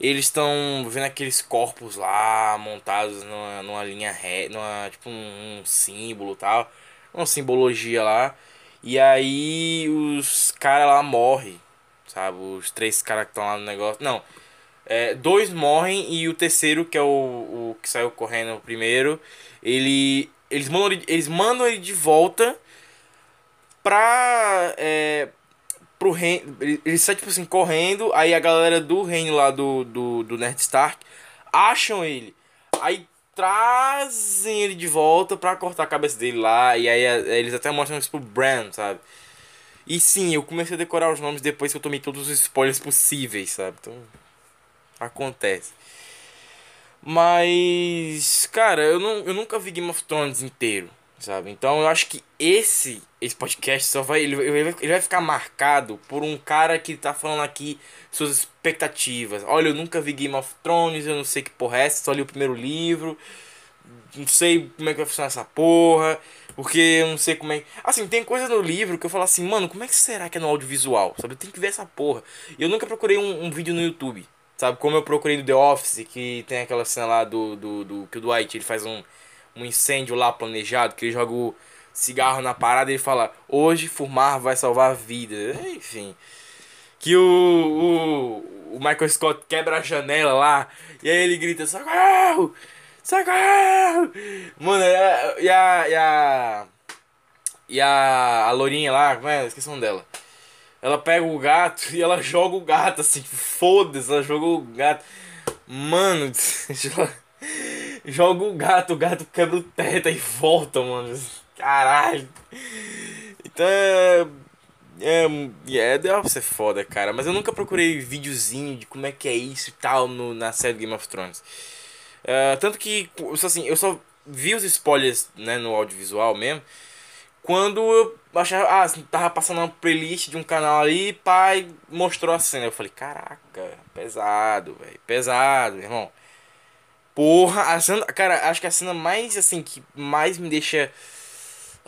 eles estão vendo aqueles corpos lá montados numa, numa linha reta, numa, tipo um, um símbolo tal. Uma simbologia lá. E aí os caras lá morrem, sabe? Os três caras que estão lá no negócio. Não. É, dois morrem e o terceiro, que é o, o que saiu correndo primeiro, ele. Eles mandam, ele, eles mandam ele de volta pra. É, pro reino. Ele sai, tipo assim, correndo. Aí a galera do reino lá do, do, do Nerd Stark acham ele. Aí trazem ele de volta pra cortar a cabeça dele lá. E aí eles até mostram isso pro Bran, sabe? E sim, eu comecei a decorar os nomes depois que eu tomei todos os spoilers possíveis, sabe? Então. Acontece. Mas. Cara, eu, não, eu nunca vi Game of Thrones inteiro sabe? Então eu acho que esse esse podcast só vai ele, ele vai ficar marcado por um cara que tá falando aqui suas expectativas. Olha, eu nunca vi Game of Thrones, eu não sei que porra é essa, só li o primeiro livro. Não sei como é que vai funcionar essa porra, porque eu não sei como é. Assim, tem coisa no livro que eu falo assim, mano, como é que será que é no audiovisual? Sabe? Eu tenho que ver essa porra. E eu nunca procurei um, um vídeo no YouTube. Sabe, como eu procurei no The Office, que tem aquela cena lá do, do, do que o Dwight ele faz um, um incêndio lá planejado, que ele joga o cigarro na parada ele fala: Hoje fumar vai salvar vidas. Enfim. Que o, o, o Michael Scott quebra a janela lá e aí ele grita: Socorro! Socorro! Mano, e a. E a. E a, a Lourinha lá, como é? Esqueci o nome dela. Ela pega o gato e ela joga o gato assim, foda-se, ela jogou o gato. Mano, joga o gato, o gato quebra o teto e volta, mano. Caralho. Então é. É, é deve ser foda, cara. Mas eu nunca procurei videozinho de como é que é isso e tal no, na série Game of Thrones. Uh, tanto que, assim, eu só vi os spoilers né, no audiovisual mesmo. Quando eu achava, ah, tava passando uma playlist de um canal ali, pai mostrou a cena. Eu falei, caraca, pesado, velho, pesado, irmão. Porra, a cena, cara, acho que a cena mais assim que mais me deixa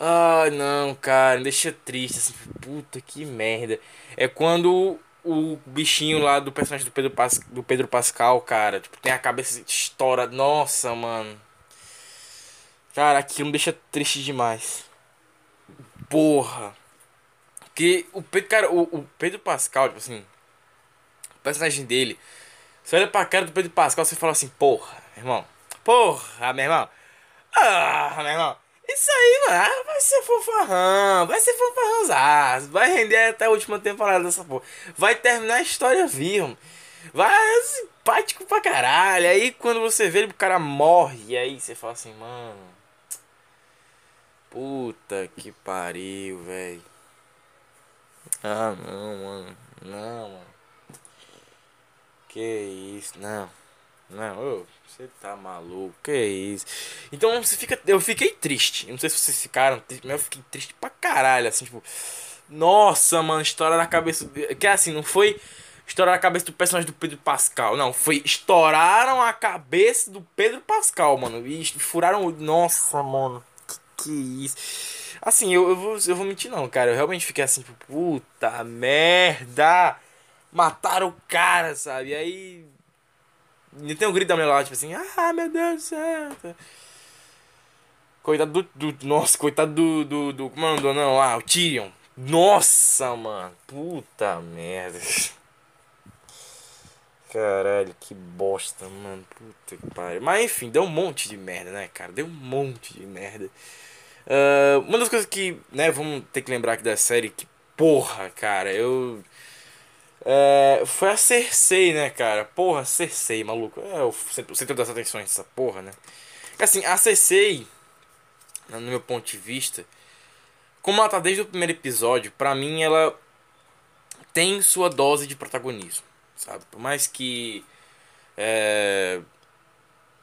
Ai, não, cara, me deixa triste assim, puta que merda. É quando o bichinho lá do personagem do Pedro, Pas, do Pedro Pascal, cara, tipo, tem a cabeça estoura. Nossa, mano. Cara, aquilo me deixa triste demais. Porra. Que o Pedro, cara, o, o Pedro Pascal, tipo assim, o personagem dele, você olha pra cara do Pedro Pascal, você fala assim, porra, irmão. Porra, meu irmão. Ah, meu irmão. Isso aí, mano, ah, vai ser fofarrão, vai ser fofarrãozaço, vai render até a última temporada dessa porra. Vai terminar a história viva, vai simpático pra caralho. Aí quando você vê o cara morre, e aí você fala assim, mano. Puta que pariu, velho. Ah, não, mano. Não, mano. Que isso, não. Não, ô, você tá maluco, que isso. Então você fica. Eu fiquei triste. Não sei se vocês ficaram tristes, mas eu fiquei triste pra caralho, assim, tipo. Nossa, mano, história na cabeça. Que assim, não foi estourar a cabeça do personagem do Pedro Pascal. Não, foi. Estouraram a cabeça do Pedro Pascal, mano. E furaram. Nossa, mano. Que, que isso. Assim, eu, eu, vou, eu vou mentir, não, cara. Eu realmente fiquei assim, tipo, puta merda. Mataram o cara, sabe? E aí e tem um grito da mulher lá, tipo assim, ah, meu Deus do céu. Coitado do. do nossa, coitado do. do, do como é não lá? O Tyrion. Nossa, mano. Puta merda. Caralho, que bosta, mano. Puta que pariu. Mas enfim, deu um monte de merda, né, cara? Deu um monte de merda. Uh, uma das coisas que, né, vamos ter que lembrar aqui da série que, porra, cara, eu. É, foi a Cersei, né, cara? Porra, Cersei, maluco. É o centro, o centro das atenções dessa porra, né? Assim, a Cersei, no meu ponto de vista, como ela tá desde o primeiro episódio, pra mim ela tem sua dose de protagonismo, sabe? Por mais que. É,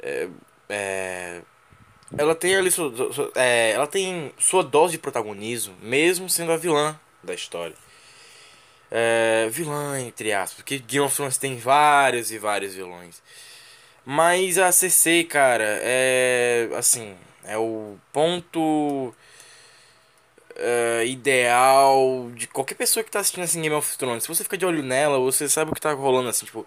é, é, ela tem ali sua, sua é, ela tem sua dose de protagonismo, mesmo sendo a vilã da história. É, vilã, entre aspas, porque Game of Thrones tem vários e vários vilões. Mas a CC, cara, é. Assim, é o ponto. Uh, ideal de qualquer pessoa que tá assistindo assim Game of Thrones. Se você fica de olho nela, você sabe o que tá rolando assim, tipo.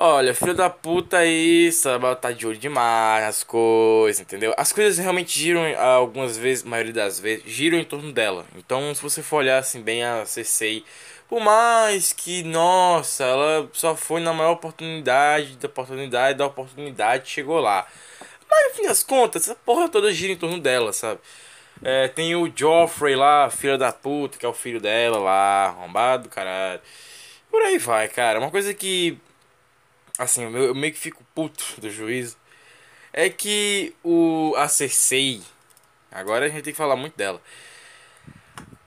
Olha, filho da puta aí, sabe, tá de olho demais as coisas, entendeu? As coisas realmente giram algumas vezes, maioria das vezes, giram em torno dela. Então, se você for olhar assim bem a CC, por mais que, nossa, ela só foi na maior oportunidade, da oportunidade, da oportunidade, chegou lá. Mas, no fim das contas, essa porra toda gira em torno dela, sabe? É, tem o Joffrey lá, filho da puta, que é o filho dela lá, arrombado, caralho. Por aí vai, cara. Uma coisa que assim, eu, meio que fico puto do juízo, é que o a Cersei, agora a gente tem que falar muito dela.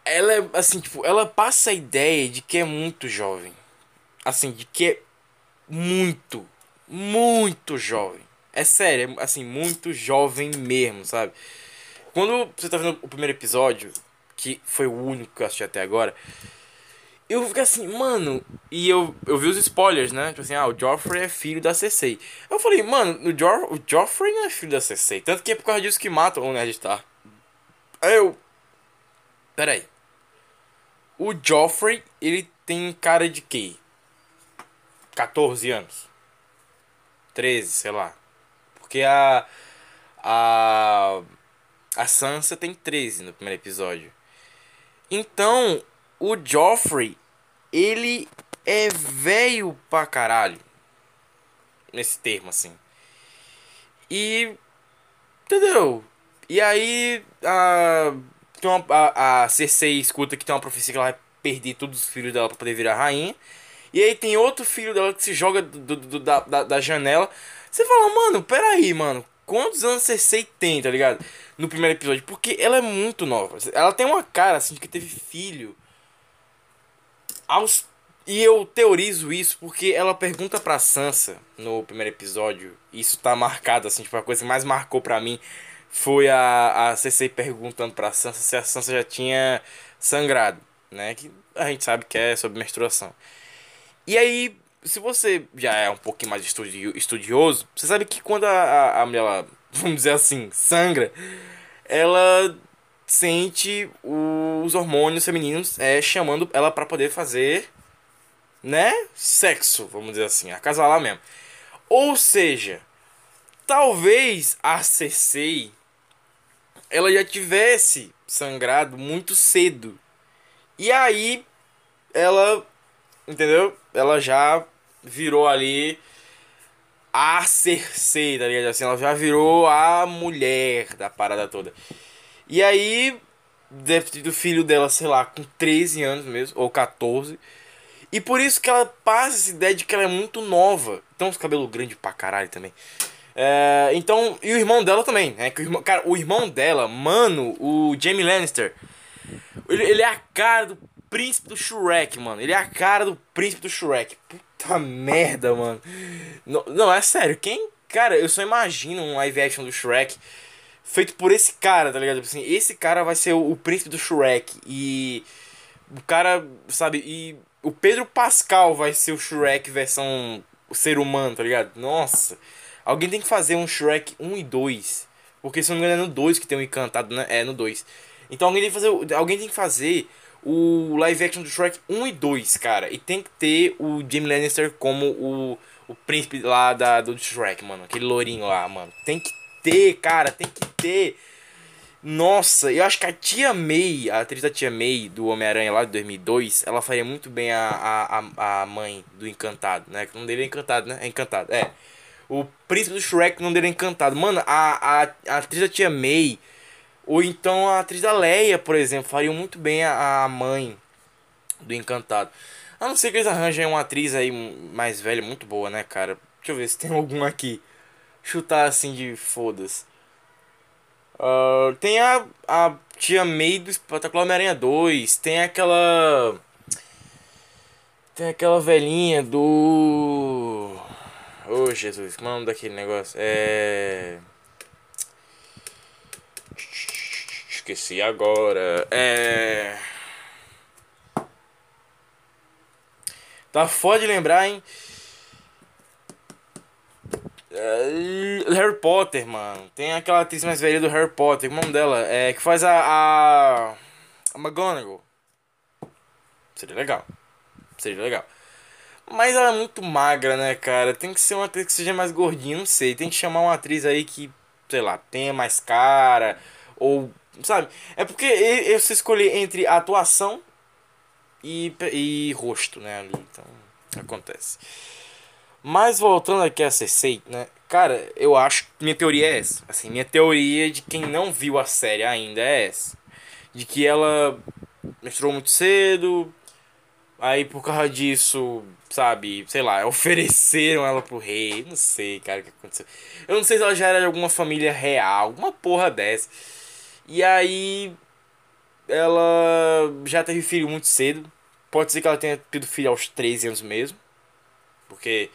Ela é assim, tipo, ela passa a ideia de que é muito jovem. Assim, de que é muito, muito jovem. É sério, é, assim, muito jovem mesmo, sabe? Quando você tá vendo o primeiro episódio, que foi o único que eu assisti até agora, eu fiquei assim, mano. E eu, eu vi os spoilers, né? Tipo assim, ah, o Joffrey é filho da Cersei. Eu falei, mano, o, jo o Joffrey não é filho da Cersei. Tanto que é por causa disso que matam o Ned Stark. Aí eu. Peraí. O Joffrey, ele tem cara de quê? 14 anos. 13, sei lá. Porque a. A. A Sansa tem 13 no primeiro episódio. Então, o Joffrey, ele é velho pra caralho. Nesse termo, assim. E. Entendeu? E aí. A, a, a Cersei escuta que tem uma profecia que ela vai perder todos os filhos dela pra poder virar rainha. E aí tem outro filho dela que se joga do, do, da, da, da janela. Você fala, mano, peraí, mano. Quantos anos Cersei tem, tá ligado? No primeiro episódio. Porque ela é muito nova. Ela tem uma cara assim de que teve filho aos e eu teorizo isso porque ela pergunta pra Sansa no primeiro episódio, isso tá marcado assim, tipo, a coisa que mais marcou pra mim foi a, a CC perguntando pra Sansa se a Sansa já tinha sangrado, né? Que a gente sabe que é sobre menstruação. E aí, se você já é um pouquinho mais estudioso, você sabe que quando a, a, a mulher, ela, vamos dizer assim, sangra, ela sente os hormônios femininos é, chamando ela para poder fazer, né, sexo, vamos dizer assim, acasalar mesmo. Ou seja, talvez a Cersei ela já tivesse sangrado muito cedo. E aí ela, entendeu? Ela já virou ali a Cersei, tá ligado? Assim, ela já virou a mulher da parada toda. E aí, deve ter do filho dela, sei lá, com 13 anos mesmo, ou 14. E por isso que ela passa essa ideia de que ela é muito nova. Então, os cabelos grandes pra caralho também. É, então, e o irmão dela também, né? Que o irmão, cara, o irmão dela, mano, o Jamie Lannister, ele, ele é a cara do príncipe do Shrek, mano. Ele é a cara do príncipe do Shrek. Puta merda, mano. Não, não é sério. Quem. Cara, eu só imagino um live action do Shrek feito por esse cara, tá ligado? Assim, esse cara vai ser o, o príncipe do Shrek. E o cara, sabe? E o Pedro Pascal vai ser o Shrek versão ser humano, tá ligado? Nossa. Alguém tem que fazer um Shrek 1 e 2. Porque se não me engano é no 2 que tem um encantado, né? É no 2. Então alguém tem que fazer. Alguém tem que fazer o live action do Shrek 1 e 2, cara. E tem que ter o Jamie Lannister como o, o príncipe lá da, do Shrek, mano. Aquele lourinho lá, mano. Tem que ter, cara, tem que ter. Nossa, eu acho que a Tia May, a atriz da Tia May do Homem-Aranha lá de 2002, ela faria muito bem a, a, a mãe do Encantado, né? Que o nome dele é Encantado, né? É Encantado, é. O príncipe do Shrek, o nome dele é Encantado. Mano, a, a, a atriz da Tia May, ou então a atriz da Leia, por exemplo, faria muito bem a, a mãe do Encantado. A não ser que eles arranjem uma atriz aí mais velha, muito boa, né, cara? Deixa eu ver se tem alguma aqui. Chutar assim de foda-se. Uh, tem a, a tia May do Espetacular Homem-Aranha 2. Tem aquela. Tem aquela velhinha do. Ô oh, Jesus, como é o nome daquele negócio? É. Esqueci agora. É. Tá foda de lembrar, hein? É, Harry Potter, mano. Tem aquela atriz mais velha do Harry Potter, é o nome dela? É, que faz a, a. A McGonagall. Seria legal. Seria legal. Mas ela é muito magra, né, cara? Tem que ser uma atriz que seja mais gordinha, não sei. Tem que chamar uma atriz aí que, sei lá, tenha mais cara. Ou, sabe? É porque eu se escolher entre atuação e, e rosto, né? Ali. Então, acontece. Mas voltando aqui a Cersei, né? Cara, eu acho que minha teoria é essa. Assim, minha teoria de quem não viu a série ainda é essa. De que ela menstruou muito cedo. Aí por causa disso, sabe, sei lá, ofereceram ela pro rei. Não sei, cara, o que aconteceu. Eu não sei se ela já era de alguma família real, alguma porra dessa. E aí ela já teve filho muito cedo. Pode ser que ela tenha tido filho aos 13 anos mesmo. Porque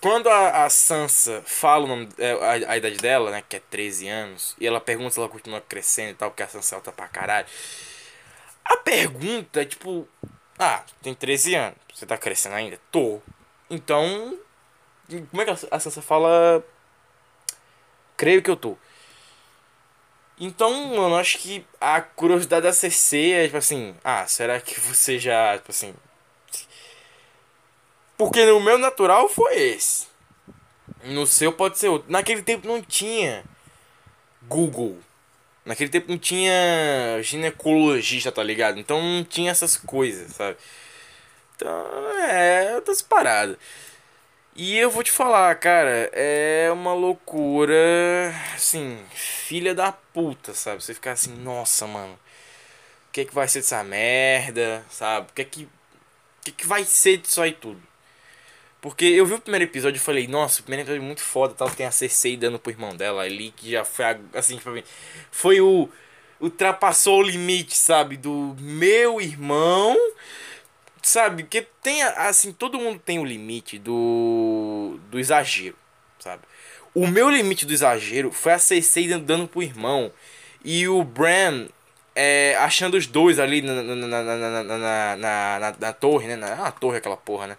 quando a, a Sansa fala nome, é, a, a, idade dela, né, que é 13 anos, e ela pergunta se ela continua crescendo e tal, porque a Sansa é alta pra caralho. A pergunta é tipo, ah, tem 13 anos, você tá crescendo ainda? Tô. Então, como é que a Sansa fala? Creio que eu tô. Então, mano, acho que a curiosidade da CC é tipo assim, ah, será que você já, tipo assim, porque no meu natural foi esse. No seu pode ser outro. Naquele tempo não tinha Google. Naquele tempo não tinha ginecologista, tá ligado? Então não tinha essas coisas, sabe? Então, é, outras paradas. E eu vou te falar, cara, é uma loucura, assim, filha da puta, sabe? Você ficar assim, nossa, mano, o que é que vai ser dessa merda, sabe? O que é que, o que, é que vai ser disso aí tudo? Porque eu vi o primeiro episódio e falei, nossa, o primeiro episódio é muito foda, tal, tem a Cersei dando pro irmão dela ali, que já foi, assim, mim, foi o... ultrapassou o limite, sabe, do meu irmão, sabe, que tem, assim, todo mundo tem o limite do, do exagero, sabe. O meu limite do exagero foi a Cersei dando pro irmão, e o Bran é, achando os dois ali na, na, na, na, na, na, na, na torre, né, na, na torre aquela porra, né.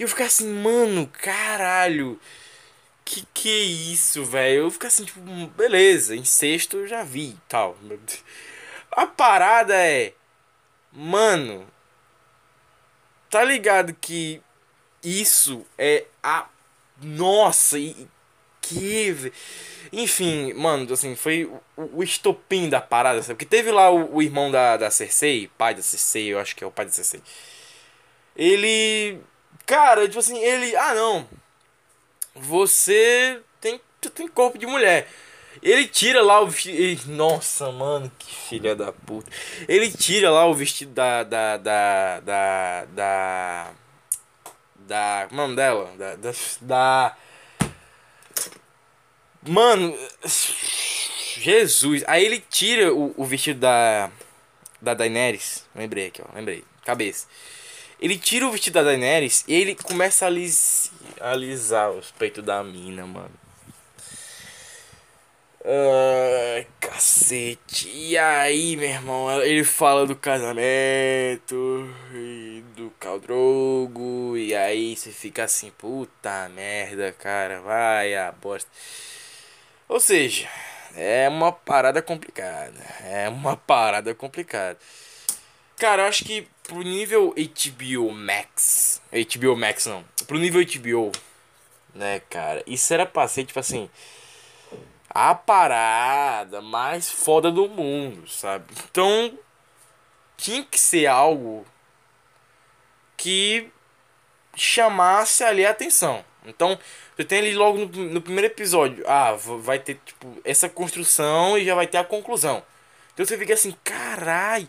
E eu ficar assim, mano, caralho. Que que é isso, velho? Eu ficar assim, tipo, beleza, incesto eu já vi tal. A parada é. Mano. Tá ligado que isso é a. Nossa, e. Que. Enfim, mano, assim, foi o, o estopim da parada, sabe? Porque teve lá o, o irmão da, da Cersei, pai da Cersei, eu acho que é o pai da Cersei. Ele Cara, tipo assim, ele. Ah, não. Você tem, tem corpo de mulher. Ele tira lá o vestido. Nossa, mano, que filha da puta. Ele tira lá o vestido da. Da. Da. Da. Da. da como é dela? Da. Da. da Mano. Jesus. Aí ele tira o, o vestido da. Da Daenerys. Lembrei aqui, ó. Lembrei. Cabeça. Ele tira o vestido da Daenerys e ele começa a alis alisar os peitos da mina, mano. Ai, cacete. E aí, meu irmão, ele fala do casamento e do Caldrogo. E aí você fica assim, puta merda, cara, vai a bosta. Ou seja, é uma parada complicada. É uma parada complicada. Cara, eu acho que pro nível HBO Max. HBO Max não. Pro nível HBO. Né, cara? Isso era pra ser, tipo assim. a parada mais foda do mundo, sabe? Então tinha que ser algo que chamasse ali a atenção. Então, você tem ali logo no, no primeiro episódio, ah, vai ter tipo essa construção e já vai ter a conclusão. Então você fica assim, carai.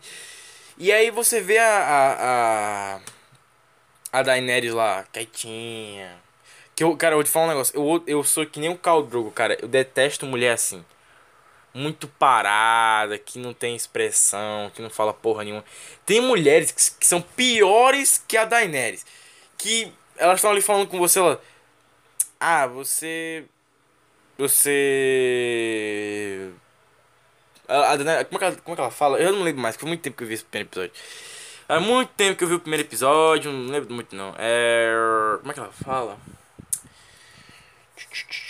E aí você vê a a, a, a Daenerys lá, quietinha, que eu, cara, eu vou te falar um negócio. Eu, eu sou que nem o Khal Drogo, cara. Eu detesto mulher assim. Muito parada, que não tem expressão, que não fala porra nenhuma. Tem mulheres que, que são piores que a Daenerys. Que elas estão ali falando com você, ela... Ah, você... Você... A, como, é que ela, como é que ela fala? Eu não lembro mais, foi muito tempo que eu vi esse primeiro episódio. Há muito tempo que eu vi o primeiro episódio, não lembro muito não. É... Como é que ela fala?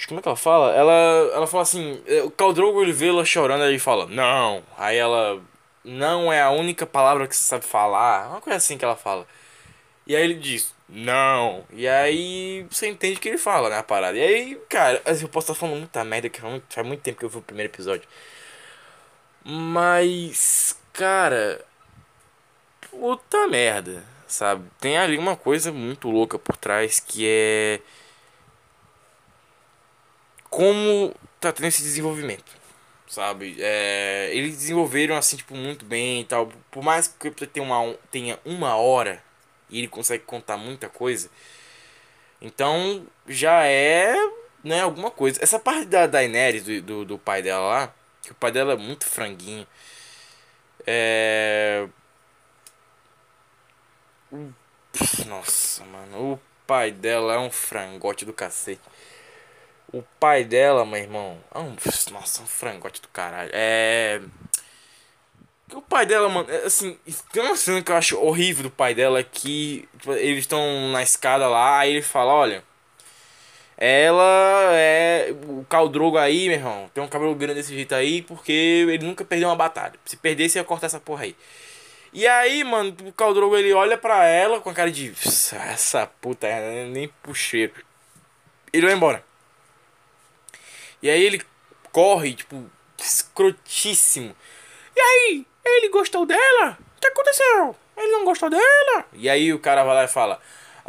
Como é que ela fala? Ela, ela fala assim: é, o Caldrogo ele vê ela chorando, ele fala, não. Aí ela, não é a única palavra que você sabe falar. Uma coisa assim que ela fala. E aí ele diz, não. E aí você entende o que ele fala, né? A parada. E aí, cara, eu posso estar falando muita merda, que faz muito tempo que eu vi o primeiro episódio. Mas, cara. Puta merda, sabe? Tem ali uma coisa muito louca por trás que é como tá tendo esse desenvolvimento, sabe? É, eles desenvolveram assim, tipo, muito bem e tal. Por mais que o tenha uma, tenha uma hora e ele consegue contar muita coisa, então já é, né, alguma coisa. Essa parte da Daenerys, do, do, do pai dela lá, que o pai dela é muito franguinho, é... Nossa, mano, o pai dela é um frangote do cacete. O pai dela, meu irmão. É um, nossa, um frangote do caralho. É. O pai dela, mano, é, assim, tem uma cena que eu acho horrível do pai dela é que tipo, eles estão na escada lá, aí ele fala, olha. Ela é. O Caldrogo aí, meu irmão, tem um cabelo grande desse jeito aí, porque ele nunca perdeu uma batalha. Se perdesse, ia cortar essa porra aí. E aí, mano, o Caldrogo ele olha pra ela com a cara de. Essa puta, nem puxeiro. Ele vai embora. E aí ele corre, tipo, escrotíssimo. E aí, ele gostou dela? O que aconteceu? Ele não gostou dela? E aí o cara vai lá e fala: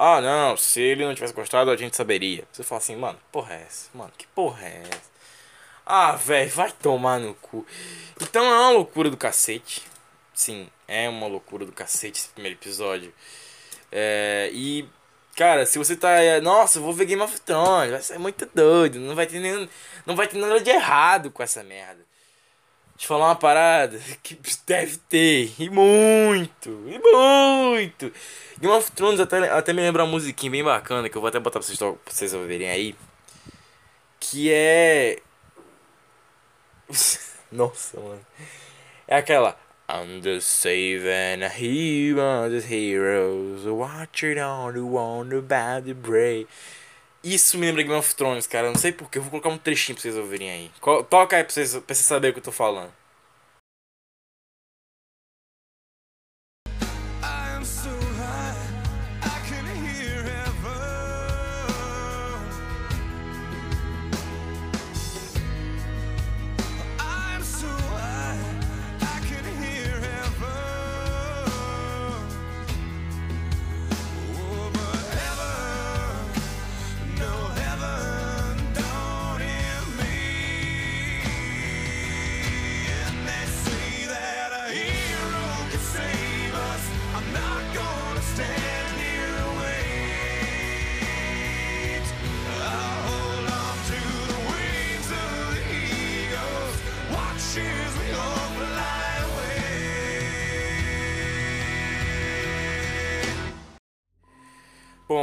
Ah, não, se ele não tivesse gostado, a gente saberia. Você fala assim, mano, porra é essa? Mano, que porra é essa? Ah, velho, vai tomar no cu. Então é uma loucura do cacete. Sim, é uma loucura do cacete esse primeiro episódio. É, e Cara, se você tá. Nossa, vou ver Game of Thrones, vai ser muito doido. Não vai ter nenhum, Não vai ter nada de errado com essa merda. Eu falar uma parada que deve ter. E muito. E muito. Game of Thrones até, até me lembra uma musiquinha bem bacana que eu vou até botar pra vocês, pra vocês ouvirem aí. Que é. Nossa, mano. É aquela. I'm just saving a hero, the heroes watching on the wonder bad the brave. Isso me lembra Game of Thrones, cara. Não sei porquê. Eu vou colocar um trechinho pra vocês ouvirem aí. Toca aí pra vocês, pra vocês saberem o que eu tô falando.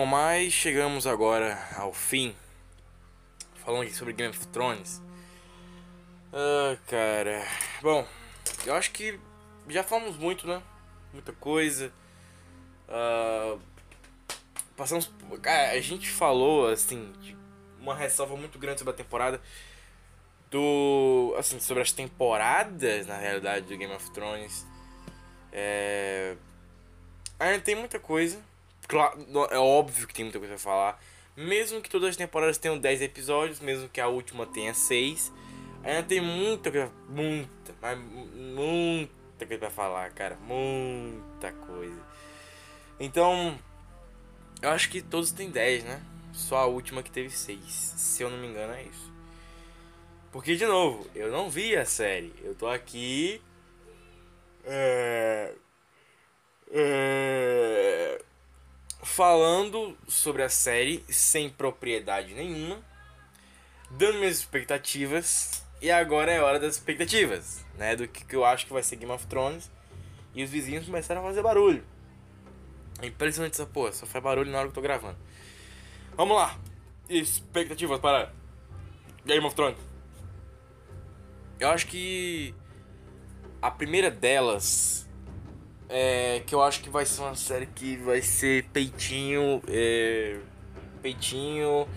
Mas chegamos agora ao fim. Falando aqui sobre Game of Thrones. Ah, cara. Bom, eu acho que já falamos muito, né? Muita coisa. Uh, passamos. Cara, a gente falou, assim, uma ressalva muito grande sobre a temporada. Do. Assim, sobre as temporadas, na realidade, do Game of Thrones. É. Ainda tem muita coisa Claro, é óbvio que tem muita coisa a falar. Mesmo que todas as temporadas tenham 10 episódios, mesmo que a última tenha 6, Ainda tem muita coisa, muita, mas muita coisa pra falar, cara. Muita coisa. Então, eu acho que todos têm 10, né? Só a última que teve 6. Se eu não me engano, é isso. Porque, de novo, eu não vi a série. Eu tô aqui. É, é, falando sobre a série sem propriedade nenhuma. Dando minhas expectativas. E agora é hora das expectativas, né? Do que, eu acho que vai ser Game of Thrones. E os vizinhos começaram a fazer barulho. É impressionante essa porra, só faz barulho na hora que eu tô gravando. Vamos lá! Expectativas para Game of Thrones. Eu acho que a primeira delas é que eu acho que vai ser uma série que vai ser peitinho, é, peitinho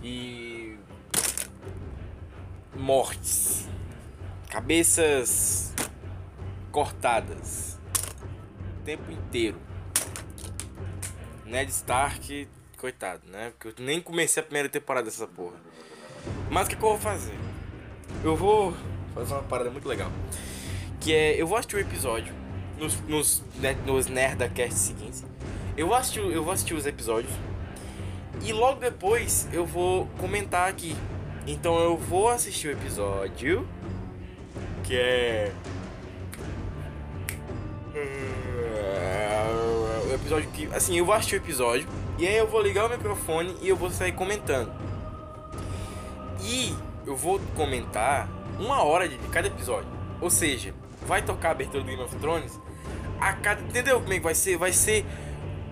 e mortes, cabeças cortadas o tempo inteiro. Ned Stark, coitado, né? Porque eu nem comecei a primeira temporada dessa porra. Mas o que, que eu vou fazer? Eu vou fazer uma parada muito legal. Que é, eu vou assistir o um episódio nos, nos, né, nos Nerdcast seguintes. Eu vou, assistir, eu vou assistir os episódios. E logo depois eu vou comentar aqui. Então eu vou assistir o episódio. Que é. O episódio que. Assim, eu vou assistir o episódio. E aí eu vou ligar o microfone e eu vou sair comentando. E eu vou comentar uma hora de cada episódio. Ou seja, vai tocar a abertura do Game of Thrones a cada. Entendeu como é que vai ser? Vai ser.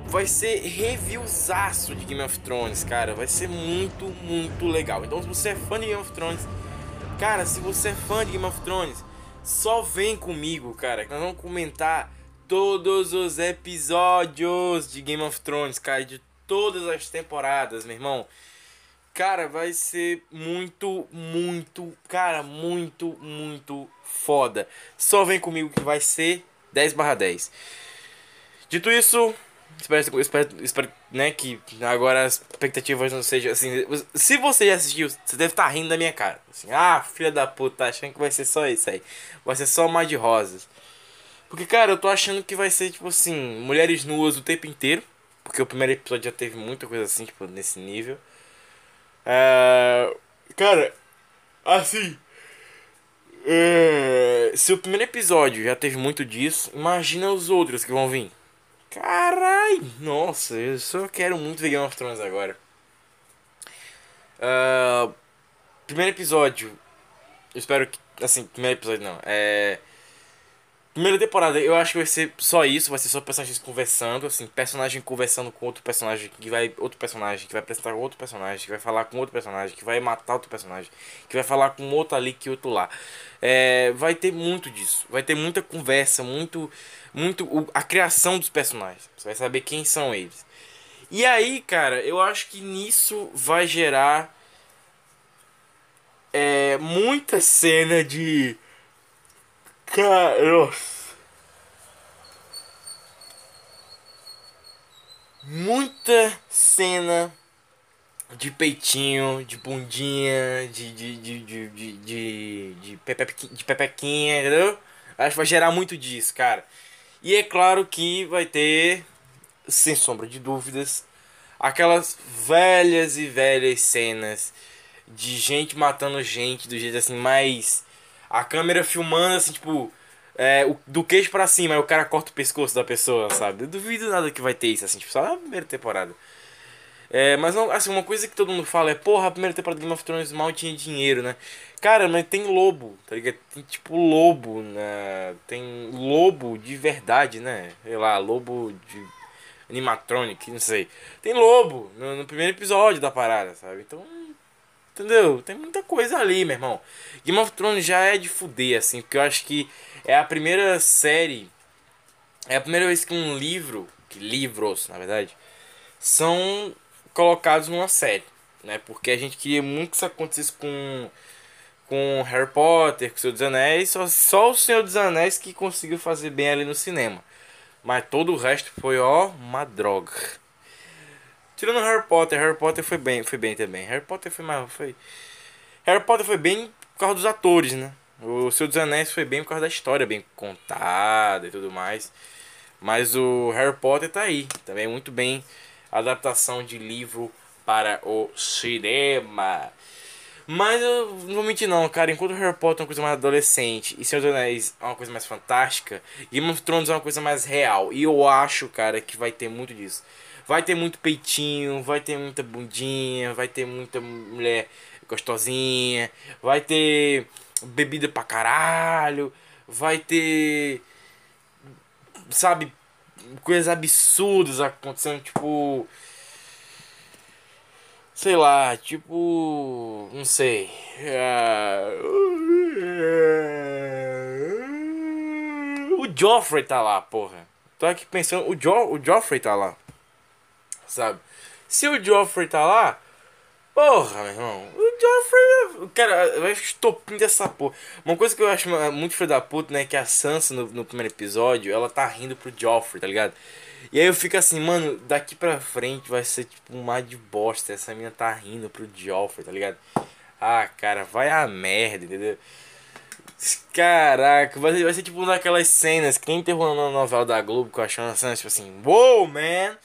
Vai ser reviewzaço de Game of Thrones, cara. Vai ser muito, muito legal. Então, se você é fã de Game of Thrones, cara, se você é fã de Game of Thrones, só vem comigo, cara. Nós vamos comentar todos os episódios de Game of Thrones, cara, de todas as temporadas, meu irmão. Cara, vai ser muito, muito, cara, muito, muito foda. Só vem comigo que vai ser 10 barra 10. Dito isso, espero, espero, espero né, que agora as expectativas não sejam assim. Se você já assistiu, você deve estar tá rindo da minha cara. Assim, ah, filha da puta, achando que vai ser só isso aí. Vai ser só mais de rosas. Porque, cara, eu tô achando que vai ser, tipo assim, mulheres nuas o tempo inteiro. Porque o primeiro episódio já teve muita coisa assim, tipo, nesse nível. É... Cara, assim. É... Se o primeiro episódio já teve muito disso, imagina os outros que vão vir. Carai! Nossa, eu só quero muito ver Game of Thrones agora. Uh, primeiro episódio. Eu espero que. Assim, primeiro episódio não. É. Primeira temporada, eu acho que vai ser só isso, vai ser só personagens conversando, assim, personagem conversando com outro personagem, que vai. Outro personagem, que vai apresentar outro personagem, que vai falar com outro personagem, que vai matar outro personagem, que vai falar com outro ali que outro lá. É, vai ter muito disso. Vai ter muita conversa, muito. muito a criação dos personagens. Você vai saber quem são eles. E aí, cara, eu acho que nisso vai gerar. É, muita cena de Cara, muita cena de peitinho, de bundinha, de de de de de, de, de, de pepequinha, entendeu? Acho que vai gerar muito disso, cara. E é claro que vai ter, sem sombra de dúvidas, aquelas velhas e velhas cenas de gente matando gente do jeito assim mais a câmera filmando assim, tipo, é, o, do queixo para cima, aí o cara corta o pescoço da pessoa, sabe? Eu duvido nada que vai ter isso, assim, tipo, só na primeira temporada. É, mas não, assim, uma coisa que todo mundo fala é, porra, a primeira temporada de Game of Thrones mal tinha dinheiro, né? Cara, mas tem lobo, tá ligado? Tem tipo lobo, né? Tem lobo de verdade, né? Sei lá, lobo de animatronic, não sei. Tem lobo no, no primeiro episódio da parada, sabe? Então Entendeu? Tem muita coisa ali, meu irmão. Game of Thrones já é de fuder, assim, porque eu acho que é a primeira série. É a primeira vez que um livro, que livros, na verdade, são colocados numa série, né? Porque a gente queria muito que isso acontecesse com com Harry Potter, com o Senhor dos Anéis, só, só o Senhor dos Anéis que conseguiu fazer bem ali no cinema. Mas todo o resto foi ó uma droga. Tirando Harry Potter, Harry Potter foi bem, foi bem também. Harry Potter foi mais. Foi... Harry Potter foi bem por causa dos atores, né? O Senhor dos Anéis foi bem por causa da história, bem contada e tudo mais. Mas o Harry Potter tá aí, também muito bem. Adaptação de livro para o cinema. Mas eu não vou mentir não, cara. Enquanto Harry Potter é uma coisa mais adolescente e Senhor dos Anéis é uma coisa mais fantástica, Game of Thrones é uma coisa mais real. E eu acho, cara, que vai ter muito disso. Vai ter muito peitinho, vai ter muita bundinha, vai ter muita mulher gostosinha, vai ter bebida pra caralho, vai ter. Sabe, coisas absurdas acontecendo, tipo. Sei lá, tipo. Não sei. O Joffrey tá lá, porra. Tô aqui pensando, o, jo o Joffrey tá lá. Sabe? Se o Joffrey tá lá, porra, meu irmão. O Joffrey, cara, vai estopim dessa porra. Uma coisa que eu acho muito filho da puta, né, que a Sansa no, no primeiro episódio, ela tá rindo pro Joffrey, tá ligado? E aí eu fico assim, mano, daqui pra frente vai ser tipo um mar de bosta. Essa mina tá rindo pro Joffrey, tá ligado? Ah, cara, vai a merda, entendeu? Caraca, vai ser, vai ser tipo uma daquelas cenas que nem terrorou na novela da Globo com a Chana tipo assim, wow, man!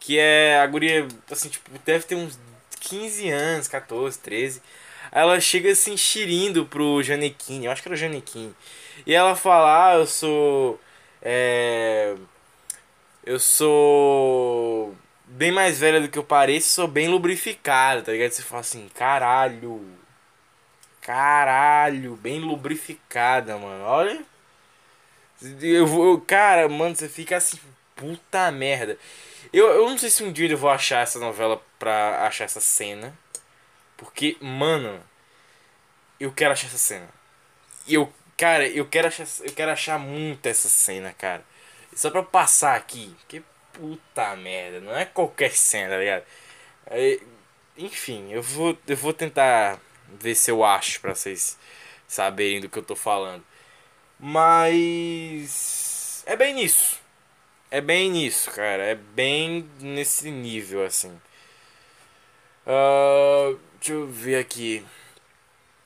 Que é a guria, assim, tipo, deve ter uns 15 anos, 14, 13. Ela chega assim, xirindo pro Janequim, eu acho que era o Janequim. E ela fala, ah, eu sou. É eu sou bem mais velha do que eu pareço, sou bem lubrificada, tá ligado? Você fala assim, caralho. Caralho, bem lubrificada, mano. Olha. Eu vou, cara, mano, você fica assim, puta merda. Eu, eu não sei se um dia eu vou achar essa novela pra achar essa cena. Porque, mano, eu quero achar essa cena. Eu, cara, eu quero achar, eu quero achar muito essa cena, cara. Só pra passar aqui. Que puta merda. Não é qualquer cena, tá ligado? É, enfim, eu vou, eu vou tentar ver se eu acho pra vocês saberem do que eu tô falando. Mas. É bem nisso. É bem nisso, cara. É bem nesse nível, assim. Uh, deixa eu ver aqui.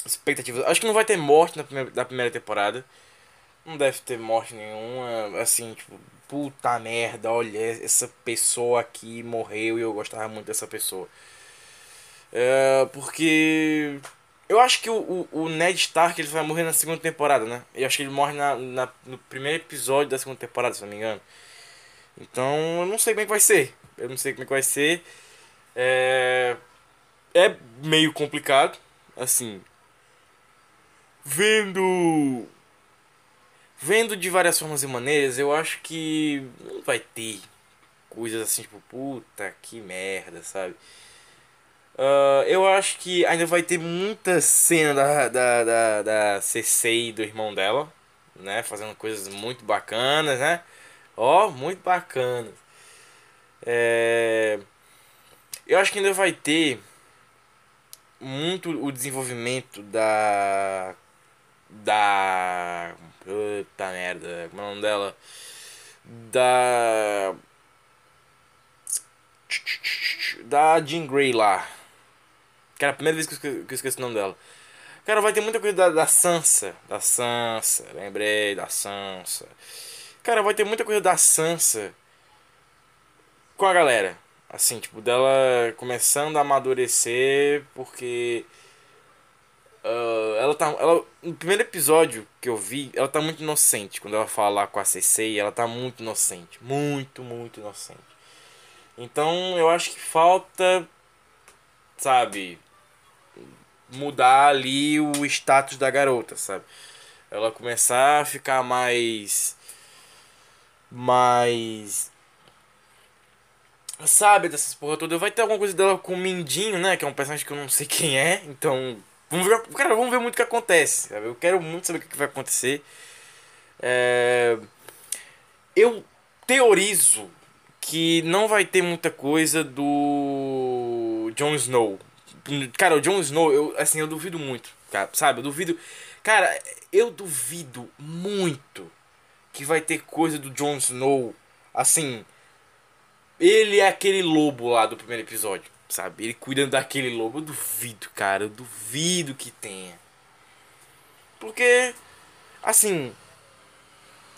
Expectativas. Acho que não vai ter morte na primeira, na primeira temporada. Não deve ter morte nenhuma, assim, tipo, puta merda, olha, essa pessoa aqui morreu e eu gostava muito dessa pessoa. É, porque eu acho que o, o, o, Ned Stark ele vai morrer na segunda temporada, né? Eu acho que ele morre na, na, no primeiro episódio da segunda temporada, se não me engano. Então eu não sei como é que vai ser. Eu não sei como é que vai ser. É, é meio complicado, assim. Vendo Vendo de várias formas e maneiras, eu acho que não vai ter coisas assim, tipo, puta que merda, sabe? Uh, eu acho que ainda vai ter muita cena da, da, da, da CC e do irmão dela, né? Fazendo coisas muito bacanas, né? Ó, oh, muito bacanas. É... Eu acho que ainda vai ter muito o desenvolvimento da da. Puta merda, como é o nome dela? Da. Da Jean Grey lá. Cara, a primeira vez que eu esqueci o nome dela. Cara, vai ter muita coisa da, da Sansa. Da Sansa, lembrei da Sansa. Cara, vai ter muita coisa da Sansa com a galera. Assim, tipo, dela começando a amadurecer porque Uh, ela tá. Ela, no primeiro episódio que eu vi, ela tá muito inocente. Quando ela fala com a CC, ela tá muito inocente. Muito, muito inocente. Então eu acho que falta. Sabe? Mudar ali o status da garota, sabe? Ela começar a ficar mais. Mais. Sabe, dessas porra toda. Vai ter alguma coisa dela com o Mindinho, né? Que é um personagem que eu não sei quem é. Então Vamos ver, cara, vamos ver muito o que acontece. Sabe? Eu quero muito saber o que vai acontecer. É... Eu teorizo que não vai ter muita coisa do Jon Snow. Cara, o Jon Snow, eu, assim, eu duvido muito, cara, sabe? Eu duvido. Cara, eu duvido muito que vai ter coisa do Jon Snow. Assim, ele é aquele lobo lá do primeiro episódio sabe? Ele cuidando daquele lobo. Eu duvido, cara. Eu duvido que tenha. Porque, assim,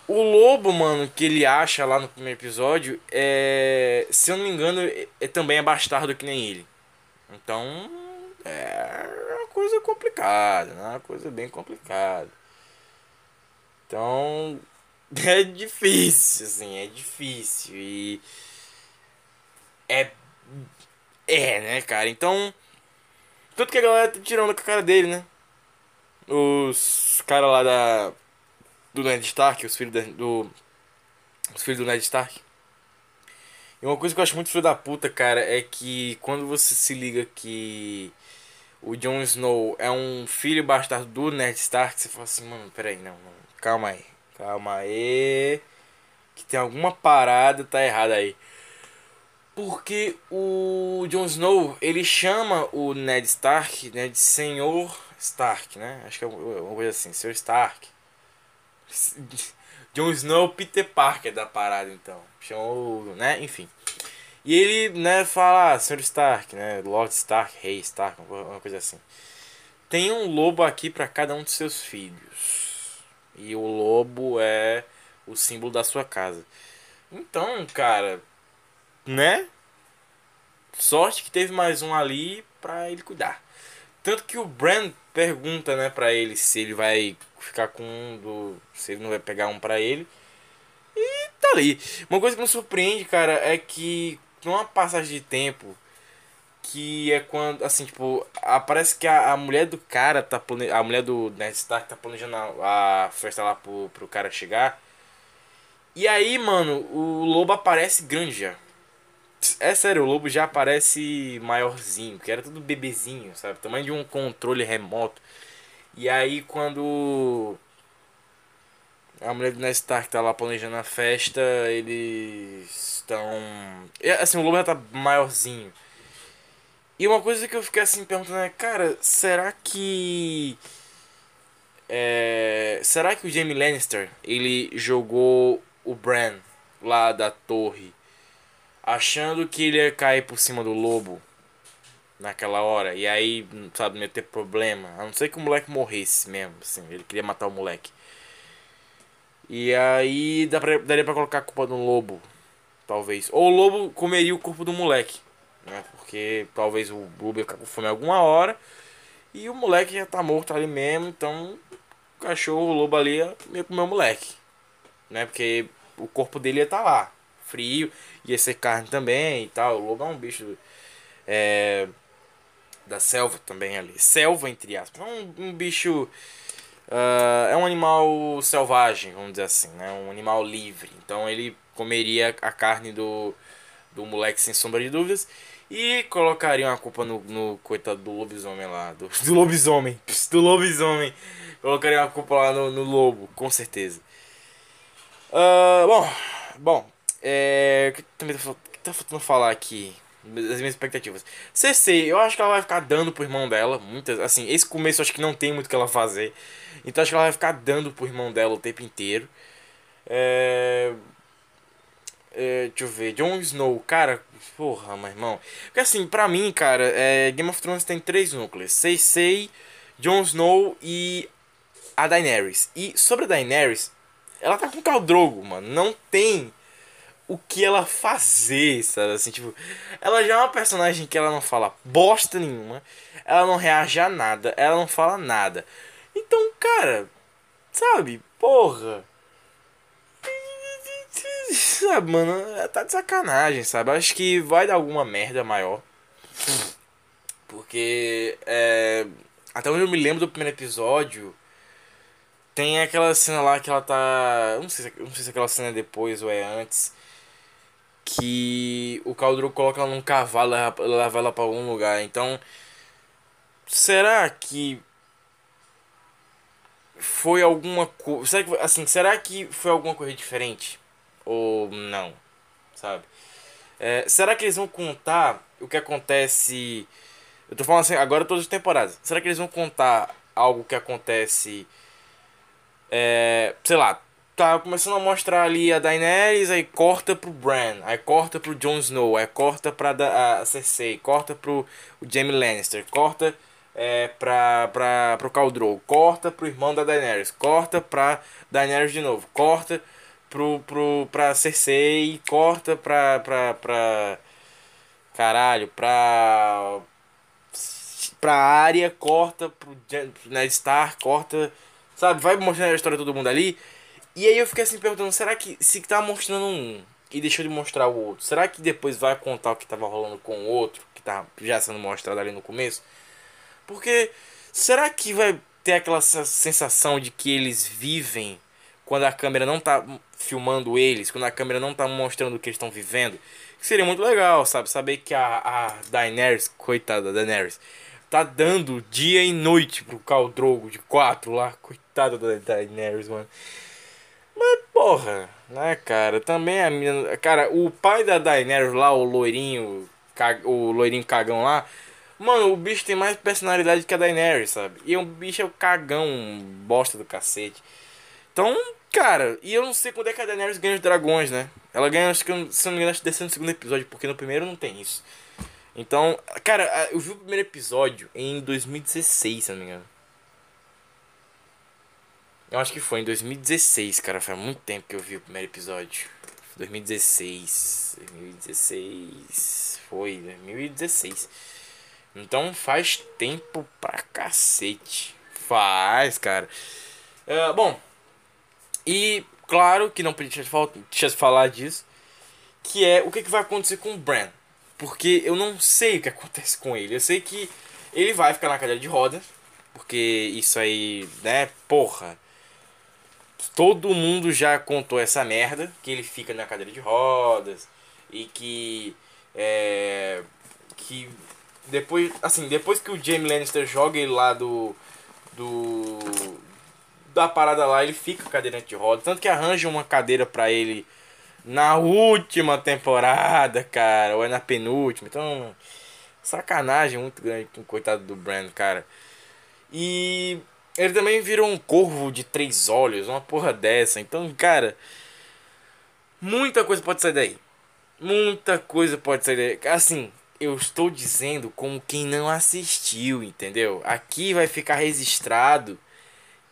o lobo, mano, que ele acha lá no primeiro episódio, é. Se eu não me engano, é, é também é bastardo que nem ele. Então. É uma coisa complicada, né? Uma coisa bem complicada. Então. É difícil, assim, é difícil. E. É. É, né, cara? Então. Tudo que a galera tá tirando com a cara dele, né? Os caras lá da do Ned Stark, os filhos do. Os filhos do Ned Stark. E uma coisa que eu acho muito filho da puta, cara, é que quando você se liga que o Jon Snow é um filho bastardo do Ned Stark, você fala assim, mano, peraí, não, não, calma aí, calma aí, que tem alguma parada tá errada aí. Porque o Jon Snow, ele chama o Ned Stark, né, de Senhor Stark, né? Acho que é uma coisa assim, Senhor Stark. Jon Snow Peter Parker da parada, então. Chamou, né? Enfim. E ele, né, fala, ah. Stark, né? Lord Stark, Rei Stark, uma coisa assim. Tem um lobo aqui para cada um de seus filhos. E o lobo é o símbolo da sua casa. Então, cara, né? Sorte que teve mais um ali pra ele cuidar. Tanto que o Bran pergunta, né, pra ele se ele vai ficar com um do. Se ele não vai pegar um pra ele. E tá ali. Uma coisa que me surpreende, cara, é que numa passagem de tempo. Que é quando, assim, tipo, parece que a, a mulher do cara tá planejando. A mulher do Ned Stark tá planejando a, a festa lá pro, pro cara chegar. E aí, mano, o lobo aparece grande já. É sério, o lobo já aparece maiorzinho, que era tudo bebezinho, sabe? Tamanho de um controle remoto. E aí quando a mulher do Ned Stark tá lá planejando a festa, eles estão. Assim, o lobo já tá maiorzinho. E uma coisa que eu fiquei assim perguntando é, cara, será que. É, será que o Jamie Lannister ele jogou o Bran lá da torre achando que ele ia cair por cima do lobo naquela hora. E aí, sabe, não ia ter problema. A não ser que o moleque morresse mesmo, assim. Ele queria matar o moleque. E aí dá pra, daria pra colocar a culpa no lobo. Talvez. Ou o lobo comeria o corpo do moleque. Né? Porque talvez o ia ficar com fome alguma hora. E o moleque já tá morto ali mesmo. Então o cachorro, o lobo ali ia comer o moleque. Né? Porque o corpo dele ia estar tá lá frio, ia ser carne também e tal. O lobo é um bicho é, da selva também ali. Selva, entre aspas. É um, um bicho. Uh, é um animal selvagem, vamos dizer assim, né? Um animal livre. Então ele comeria a carne do, do moleque sem sombra de dúvidas. E colocaria a culpa no, no coitado do lobisomem lá. Do, do lobisomem. Do lobisomem. Colocaria a culpa lá no, no lobo, com certeza. Uh, bom, bom, é. Também tá, tá faltando falar aqui? Das minhas expectativas. Cersei, eu acho que ela vai ficar dando pro irmão dela. Muitas. Assim, esse começo eu acho que não tem muito o que ela fazer. Então acho que ela vai ficar dando pro irmão dela o tempo inteiro. É. É, deixa eu ver, Jon Snow, cara, porra, meu irmão. Porque assim, pra mim, cara, é, Game of Thrones tem três núcleos: Cersei, Jon Snow e a Daenerys. E sobre a Daenerys, ela tá com o Khal Drogo, mano. Não tem o que ela fazer, sabe? Assim, tipo, ela já é uma personagem que ela não fala bosta nenhuma, ela não reage a nada, ela não fala nada. Então, cara, sabe? Porra. Sabe, mano, tá de sacanagem, sabe? Acho que vai dar alguma merda maior. Porque, é, até onde eu me lembro do primeiro episódio, tem aquela cena lá que ela tá. Não sei, não sei se aquela cena é depois ou é antes que o Caldro coloca ela num cavalo e leva ela para algum lugar. Então, será que foi alguma coisa, será assim, será que foi alguma coisa diferente ou não, sabe? É, será que eles vão contar o que acontece? Eu tô falando assim, agora todas as temporadas. Será que eles vão contar algo que acontece é, sei lá, tá começando a mostrar ali a Daenerys, aí corta pro Bran, aí corta pro Jon Snow, aí corta pra da, a Cersei, corta pro Jaime Lannister, corta é, pra, pra, pro Khal corta pro irmão da Daenerys, corta pra Daenerys de novo, corta pro, pro, pra Cersei, corta pra, pra, pra caralho, pra pra área, corta pro Ned corta, sabe, vai mostrando a história de todo mundo ali. E aí eu fiquei assim perguntando, será que se tá mostrando um e deixou de mostrar o outro, será que depois vai contar o que tava rolando com o outro, que tá já sendo mostrado ali no começo? Porque será que vai ter aquela sensação de que eles vivem quando a câmera não tá filmando eles, quando a câmera não tá mostrando o que eles estão vivendo? Seria muito legal, sabe? Saber que a, a Daenerys, coitada da Daenerys, tá dando dia e noite pro Khal Drogo de 4 lá, coitada da Daenerys, mano. Mas porra, né, cara? Também a minha, cara, o pai da Daenerys lá, o loirinho, o loirinho cagão lá, Mano, o bicho tem mais personalidade que a Daenerys, sabe? E o bicho é o cagão, bosta do cacete. Então, cara, e eu não sei quando é que a Daenerys ganha os dragões, né? Ela ganha, acho que, se não me engano, acho que no segundo episódio, porque no primeiro não tem isso. Então, cara, eu vi o primeiro episódio em 2016, se não me engano. Eu acho que foi em 2016, cara. Faz muito tempo que eu vi o primeiro episódio. 2016. 2016. Foi, 2016. Então faz tempo pra cacete. Faz, cara. Uh, bom, e claro que não podia de falar disso. Que é o que, que vai acontecer com o Bran. Porque eu não sei o que acontece com ele. Eu sei que ele vai ficar na cadeira de rodas. Porque isso aí, né, porra. Todo mundo já contou essa merda. Que ele fica na cadeira de rodas. E que. É, que depois, assim, depois que o Jamie Lannister joga ele lá do. do. Da parada lá, ele fica cadeirante de roda. Tanto que arranja uma cadeira pra ele na última temporada, cara. Ou é na penúltima. Então, sacanagem muito grande com o coitado do Brand, cara. E ele também virou um corvo de três olhos, uma porra dessa. Então, cara, muita coisa pode sair daí. Muita coisa pode sair daí. Assim, eu estou dizendo como quem não assistiu, entendeu? Aqui vai ficar registrado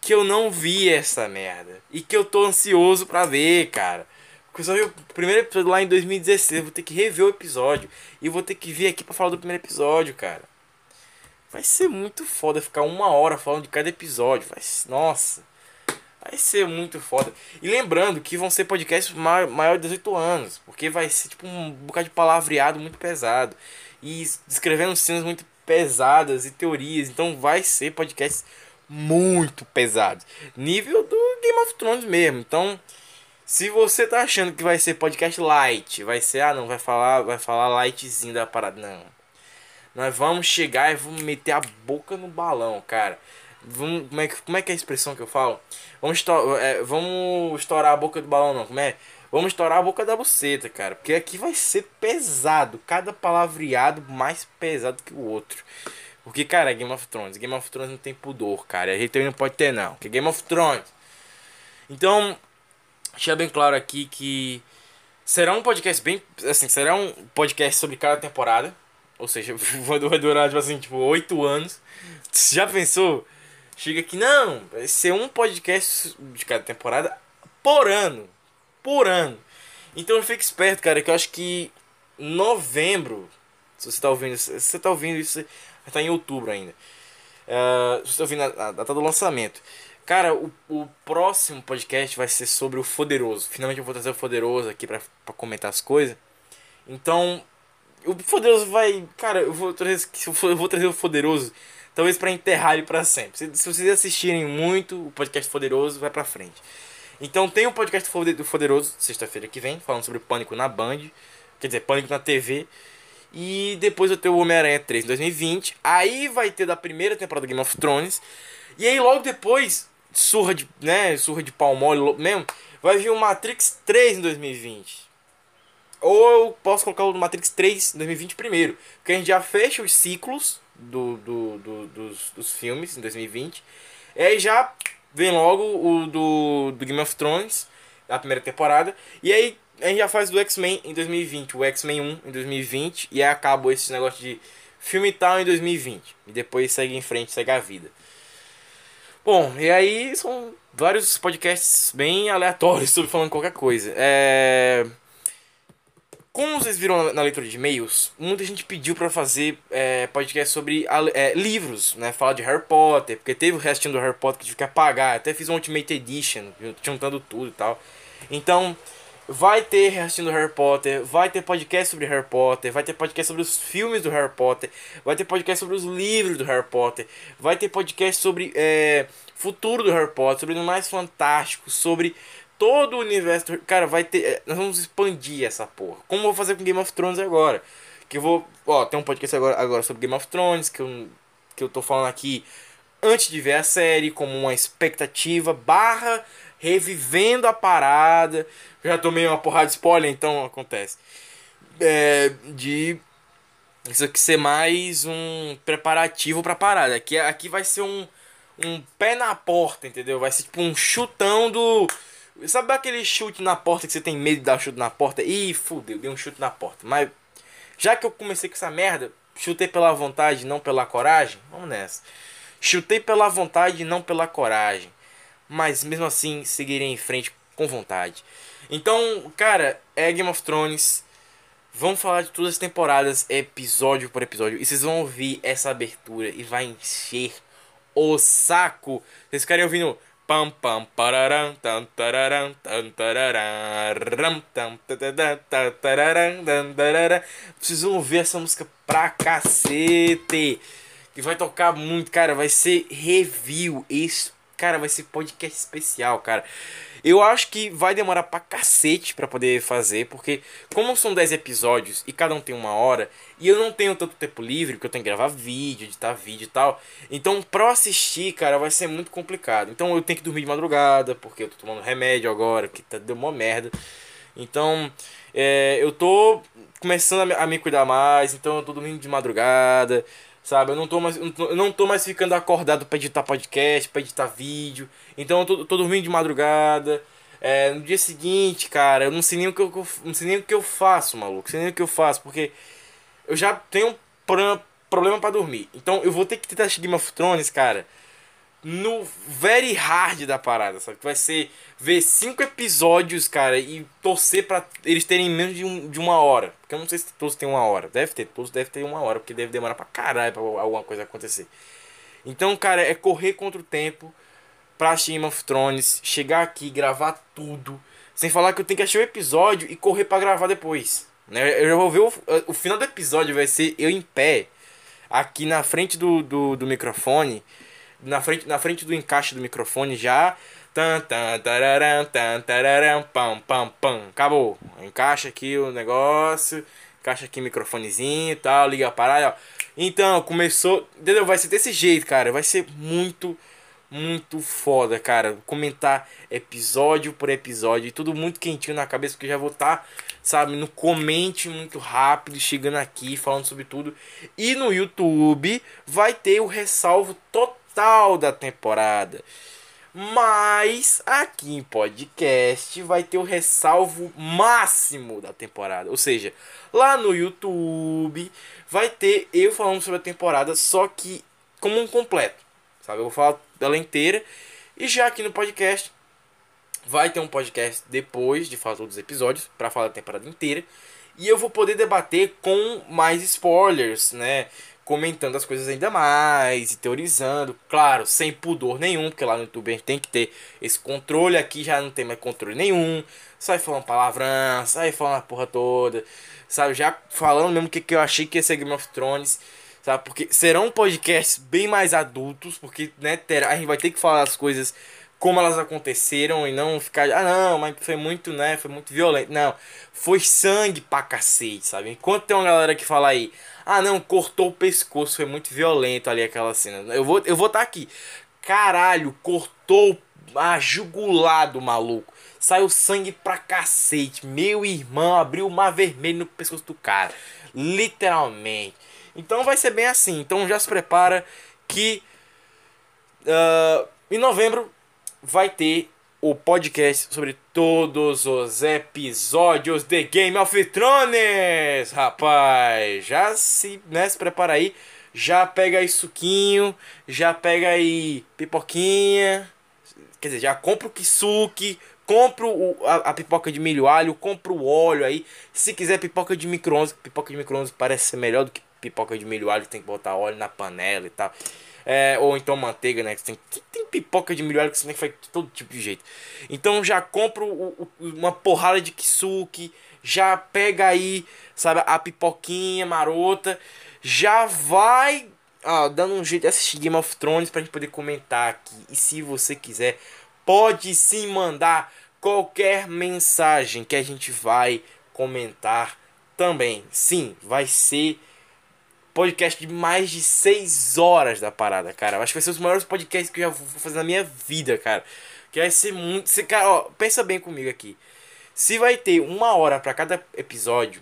que eu não vi essa merda e que eu tô ansioso para ver, cara. Porque eu só vi o primeiro episódio lá em 2016, vou ter que rever o episódio e vou ter que vir aqui para falar do primeiro episódio, cara. Vai ser muito foda ficar uma hora falando de cada episódio, vai, nossa. Vai ser muito foda. E lembrando que vão ser podcasts maior de 18 anos. Porque vai ser tipo um bocado de palavreado muito pesado. E descrevendo cenas muito pesadas e teorias. Então vai ser podcasts muito pesados. Nível do Game of Thrones mesmo. Então, se você tá achando que vai ser podcast light, vai ser, ah não, vai falar, vai falar lightzinho da parada. Não. Nós vamos chegar e vamos meter a boca no balão, cara. Vamos, como, é que, como é que é a expressão que eu falo? Vamos, estor é, vamos estourar a boca do balão, não. Como é? Vamos estourar a boca da buceta, cara. Porque aqui vai ser pesado. Cada palavreado mais pesado que o outro. Porque, cara, é Game of Thrones. Game of Thrones não tem pudor, cara. A gente também não pode ter, não. Que é Game of Thrones. Então, deixa bem claro aqui que será um podcast bem. Assim, será um podcast sobre cada temporada. Ou seja, vai durar, tipo assim, tipo, 8 anos. Já pensou? Chega aqui, não, vai ser um podcast de cada temporada por ano. Por ano. Então fique esperto, cara, que eu acho que novembro, se você tá ouvindo, se você tá ouvindo isso, tá em outubro ainda. Uh, você tá ouvindo a, a data do lançamento. Cara, o, o próximo podcast vai ser sobre o Foderoso. Finalmente eu vou trazer o Foderoso aqui pra, pra comentar as coisas. Então, o Foderoso vai. Cara, eu vou trazer, eu vou trazer o Foderoso talvez para enterrar ele para sempre. Se, se, vocês assistirem muito o podcast Poderoso, vai para frente. Então tem o um podcast do Poderoso, sexta-feira que vem, falando sobre Pânico na Band, quer dizer, Pânico na TV. E depois eu tenho o Homem-Aranha 3 em 2020. Aí vai ter da primeira temporada do Game of Thrones. E aí logo depois, surra de, né, surra de pau mole mesmo, vai vir o Matrix 3 em 2020. Ou eu posso colocar o Matrix 3 em 2020 primeiro. Porque a gente já fecha os ciclos do, do, do dos, dos filmes em 2020. E aí já vem logo o do, do Game of Thrones, da primeira temporada. E aí a gente já faz do X-Men em 2020, o X-Men 1 em 2020. E aí acabou esse negócio de filme tal em 2020. E depois segue em frente, segue a vida. Bom, e aí são vários podcasts bem aleatórios sobre falando qualquer coisa. É... Como vocês viram na, leitura de e-mails, muita gente pediu para fazer é, podcast sobre é, livros, né? Falar de Harry Potter, porque teve o restinho do Harry Potter que tive que apagar. Até fiz um Ultimate Edition, juntando tudo e tal. Então, vai ter restinho do Harry Potter, vai ter podcast sobre Harry Potter, vai ter podcast sobre os filmes do Harry Potter, vai ter podcast sobre os livros do Harry Potter, vai ter podcast sobre é, futuro do Harry Potter, sobre o mais fantástico, sobre todo o universo. Cara, vai ter. É, nós vamos expandir essa porra. Como eu vou fazer com Game of Thrones agora? Que eu vou. Ó, tem um podcast agora, agora sobre Game of Thrones, que eu, que eu tô falando aqui antes de ver a série, como uma expectativa, barra revivendo a parada. Já tomei uma porrada de spoiler, então acontece. É, de isso aqui ser mais um preparativo pra parada. Aqui, aqui vai ser um, um pé na porta, entendeu? Vai ser tipo um chutão do Sabe aquele chute na porta que você tem medo de dar chute na porta? Ih, fudeu, dei um chute na porta. Mas já que eu comecei com essa merda, chutei pela vontade, não pela coragem. Vamos nessa. Chutei pela vontade, não pela coragem. Mas mesmo assim, seguirei em frente com vontade. Então, cara, é Game of Thrones. Vamos falar de todas as temporadas, episódio por episódio. E vocês vão ouvir essa abertura e vai encher o saco. Vocês ficarem ouvindo Pam pam pararam tam tararam tam tararam tam tararam tam Vocês ouvir essa música pra cacete. Que vai tocar muito, cara. Vai ser review. Isso, cara, vai ser podcast especial, cara. Eu acho que vai demorar pra cacete pra poder fazer, porque como são 10 episódios e cada um tem uma hora, e eu não tenho tanto tempo livre, porque eu tenho que gravar vídeo, editar vídeo e tal. Então, pra assistir, cara, vai ser muito complicado. Então eu tenho que dormir de madrugada, porque eu tô tomando remédio agora, que tá deu uma merda. Então, é, eu tô começando a me cuidar mais, então eu tô dormindo de madrugada. Sabe, eu não tô mais, eu não tô mais ficando acordado para editar podcast, para editar vídeo. Então eu tô, tô dormindo de madrugada. É, no dia seguinte, cara, eu não sei nem o que eu, não sei nem o que eu faço, maluco. Não sei nem o que eu faço, porque eu já tenho um problema para dormir. Então eu vou ter que tentar assistir Game of Thrones, cara no very hard da parada, sabe? Que vai ser ver cinco episódios, cara, e torcer para eles terem menos de, um, de uma hora. Porque eu não sei se todos têm uma hora. Deve ter, todos deve ter uma hora, porque deve demorar pra caralho pra alguma coisa acontecer. Então, cara, é correr contra o tempo pra Game of Thrones, chegar aqui, gravar tudo. Sem falar que eu tenho que assistir o episódio e correr para gravar depois. Né? Eu já vou ver o, o final do episódio, vai ser eu em pé, aqui na frente do, do, do microfone na frente, na frente do encaixe do microfone já. Tan, tan, tan, pam, pam, pam. Acabou. Encaixa aqui o negócio. Encaixa aqui o microfonezinho e tal. Liga a parada. Então, começou. Entendeu? Vai ser desse jeito, cara. Vai ser muito, muito foda, cara. Comentar episódio por episódio. Tudo muito quentinho na cabeça, porque já vou estar, tá, sabe, no comente muito rápido, chegando aqui, falando sobre tudo. E no YouTube vai ter o ressalvo total total da temporada. Mas aqui em podcast vai ter o ressalvo máximo da temporada. Ou seja, lá no YouTube vai ter eu falando sobre a temporada, só que como um completo. Sabe? Eu vou falar dela inteira. E já aqui no podcast vai ter um podcast depois de falar todos os episódios para falar da temporada inteira. E eu vou poder debater com mais spoilers, né? Comentando as coisas ainda mais e teorizando, claro, sem pudor nenhum, porque lá no YouTube a gente tem que ter esse controle, aqui já não tem mais controle nenhum, sai falando palavrão, sai falando a porra toda, sabe, já falando mesmo o que, que eu achei que ia ser Game of Thrones, sabe, porque serão podcasts bem mais adultos, porque, né, terá, a gente vai ter que falar as coisas como elas aconteceram e não ficar, ah não, mas foi muito, né, foi muito violento, não, foi sangue pra cacete, sabe, enquanto tem uma galera que fala aí, ah, não, cortou o pescoço, foi muito violento ali aquela cena. Eu vou eu vou estar tá aqui. Caralho, cortou a jugular do maluco. Saiu sangue pra cacete. Meu irmão abriu o mar vermelho no pescoço do cara. Literalmente. Então vai ser bem assim. Então já se prepara que uh, em novembro vai ter o podcast sobre todos os episódios de Game of Thrones, rapaz. Já se, né, se prepara aí, já pega aí suquinho, já pega aí pipoquinha, quer dizer, já compra o kisuke, compra o, a, a, pipoca de milho alho, compra o óleo aí. Se quiser pipoca de micro-ondas, pipoca de micro-ondas parece ser melhor do que pipoca de milho alho, tem que botar óleo na panela e tal. É, ou então manteiga, né? Tem, tem pipoca de milho que você tem que fazer todo tipo de jeito. Então já compro o, o, uma porrada de kisuke, já pega aí, sabe, a pipoquinha marota, já vai dando um jeito de assistir Game of Thrones pra gente poder comentar aqui. E se você quiser, pode sim mandar qualquer mensagem que a gente vai comentar também. Sim, vai ser podcast de mais de 6 horas da parada, cara. Acho que vai ser os maiores podcasts que eu já vou fazer na minha vida, cara. Que vai ser muito. Você, cara, ó, pensa bem comigo aqui. Se vai ter uma hora para cada episódio,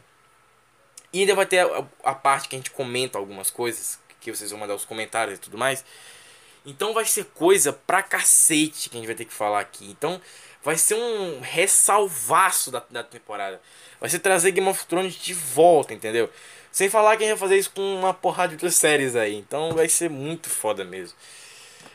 e ainda vai ter a, a, parte que a gente comenta algumas coisas, que vocês vão mandar os comentários e tudo mais. Então vai ser coisa pra cacete que a gente vai ter que falar aqui. Então vai ser um ressalvaço da, da temporada. Vai ser trazer Game of Thrones de volta, entendeu? Sem falar que a gente vai fazer isso com uma porrada de outras séries aí. Então vai ser muito foda mesmo.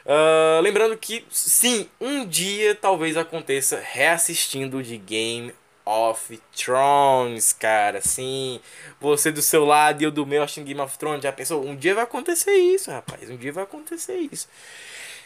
Uh, lembrando que, sim, um dia talvez aconteça reassistindo de Game of Thrones, cara. Sim, você do seu lado e eu do meu assistindo Game of Thrones. Já pensou? Um dia vai acontecer isso, rapaz. Um dia vai acontecer isso.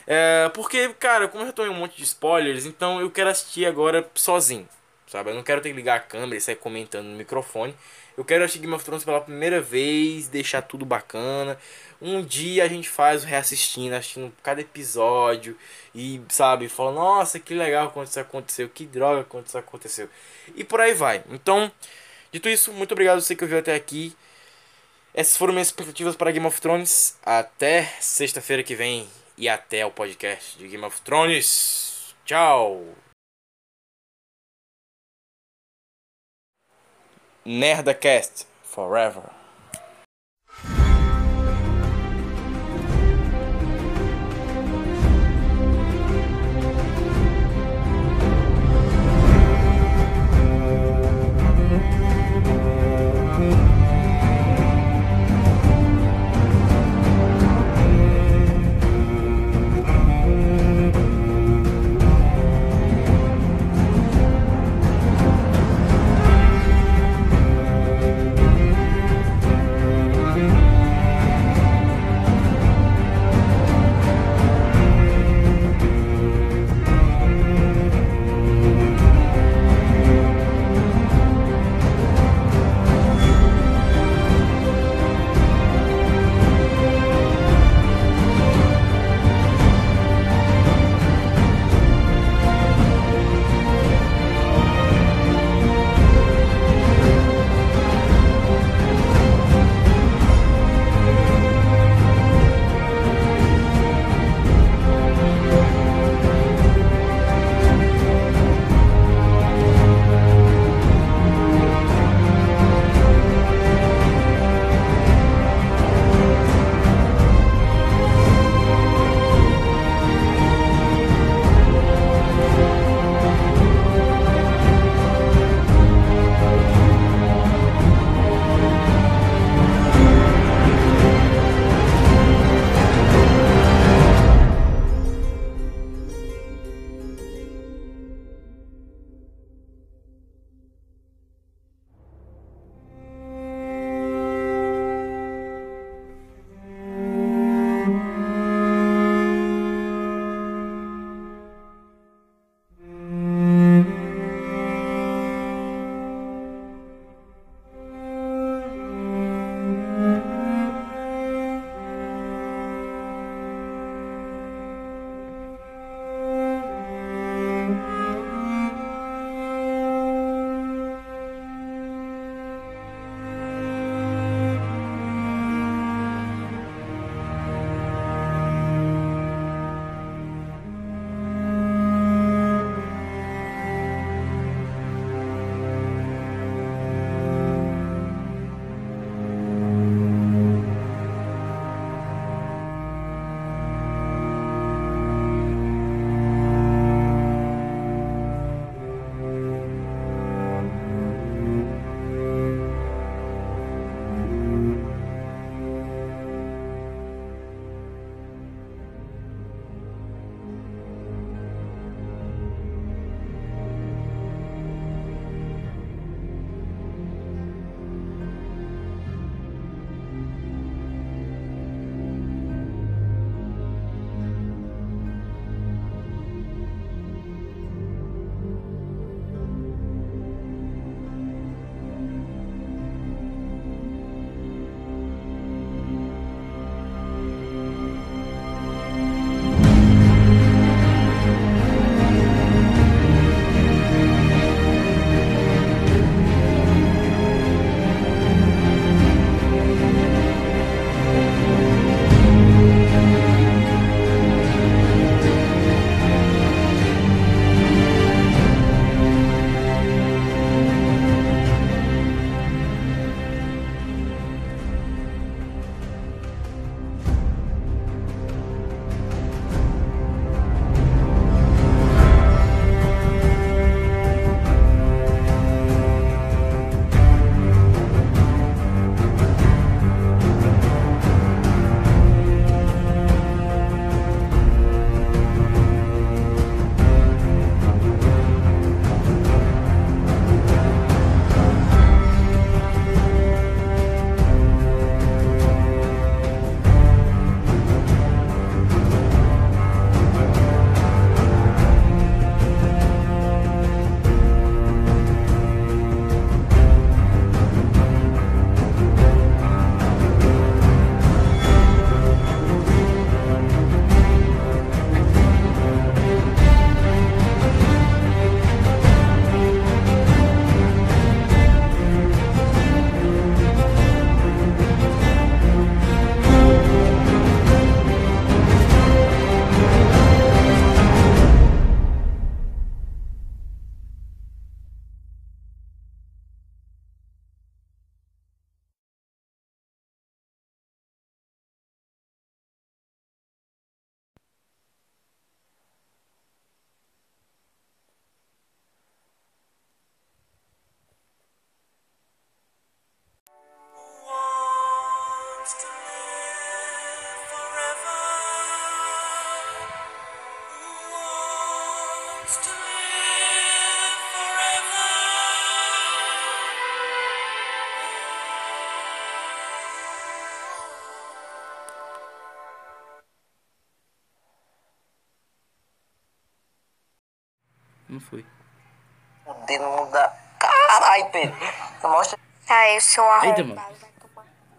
É, porque, cara, como eu já em um monte de spoilers, então eu quero assistir agora sozinho. Sabe? Eu não quero ter que ligar a câmera e sair comentando no microfone. Eu quero assistir Game of Thrones pela primeira vez, deixar tudo bacana. Um dia a gente faz o reassistindo, assistindo cada episódio e, sabe, fala, nossa, que legal quando isso aconteceu, que droga quando isso aconteceu. E por aí vai. Então, dito isso, muito obrigado a você que ouviu até aqui. Essas foram minhas expectativas para Game of Thrones. Até sexta-feira que vem e até o podcast de Game of Thrones. Tchau! Nerdacast Forever. Ah, eu sou Eita, arrombado. mano.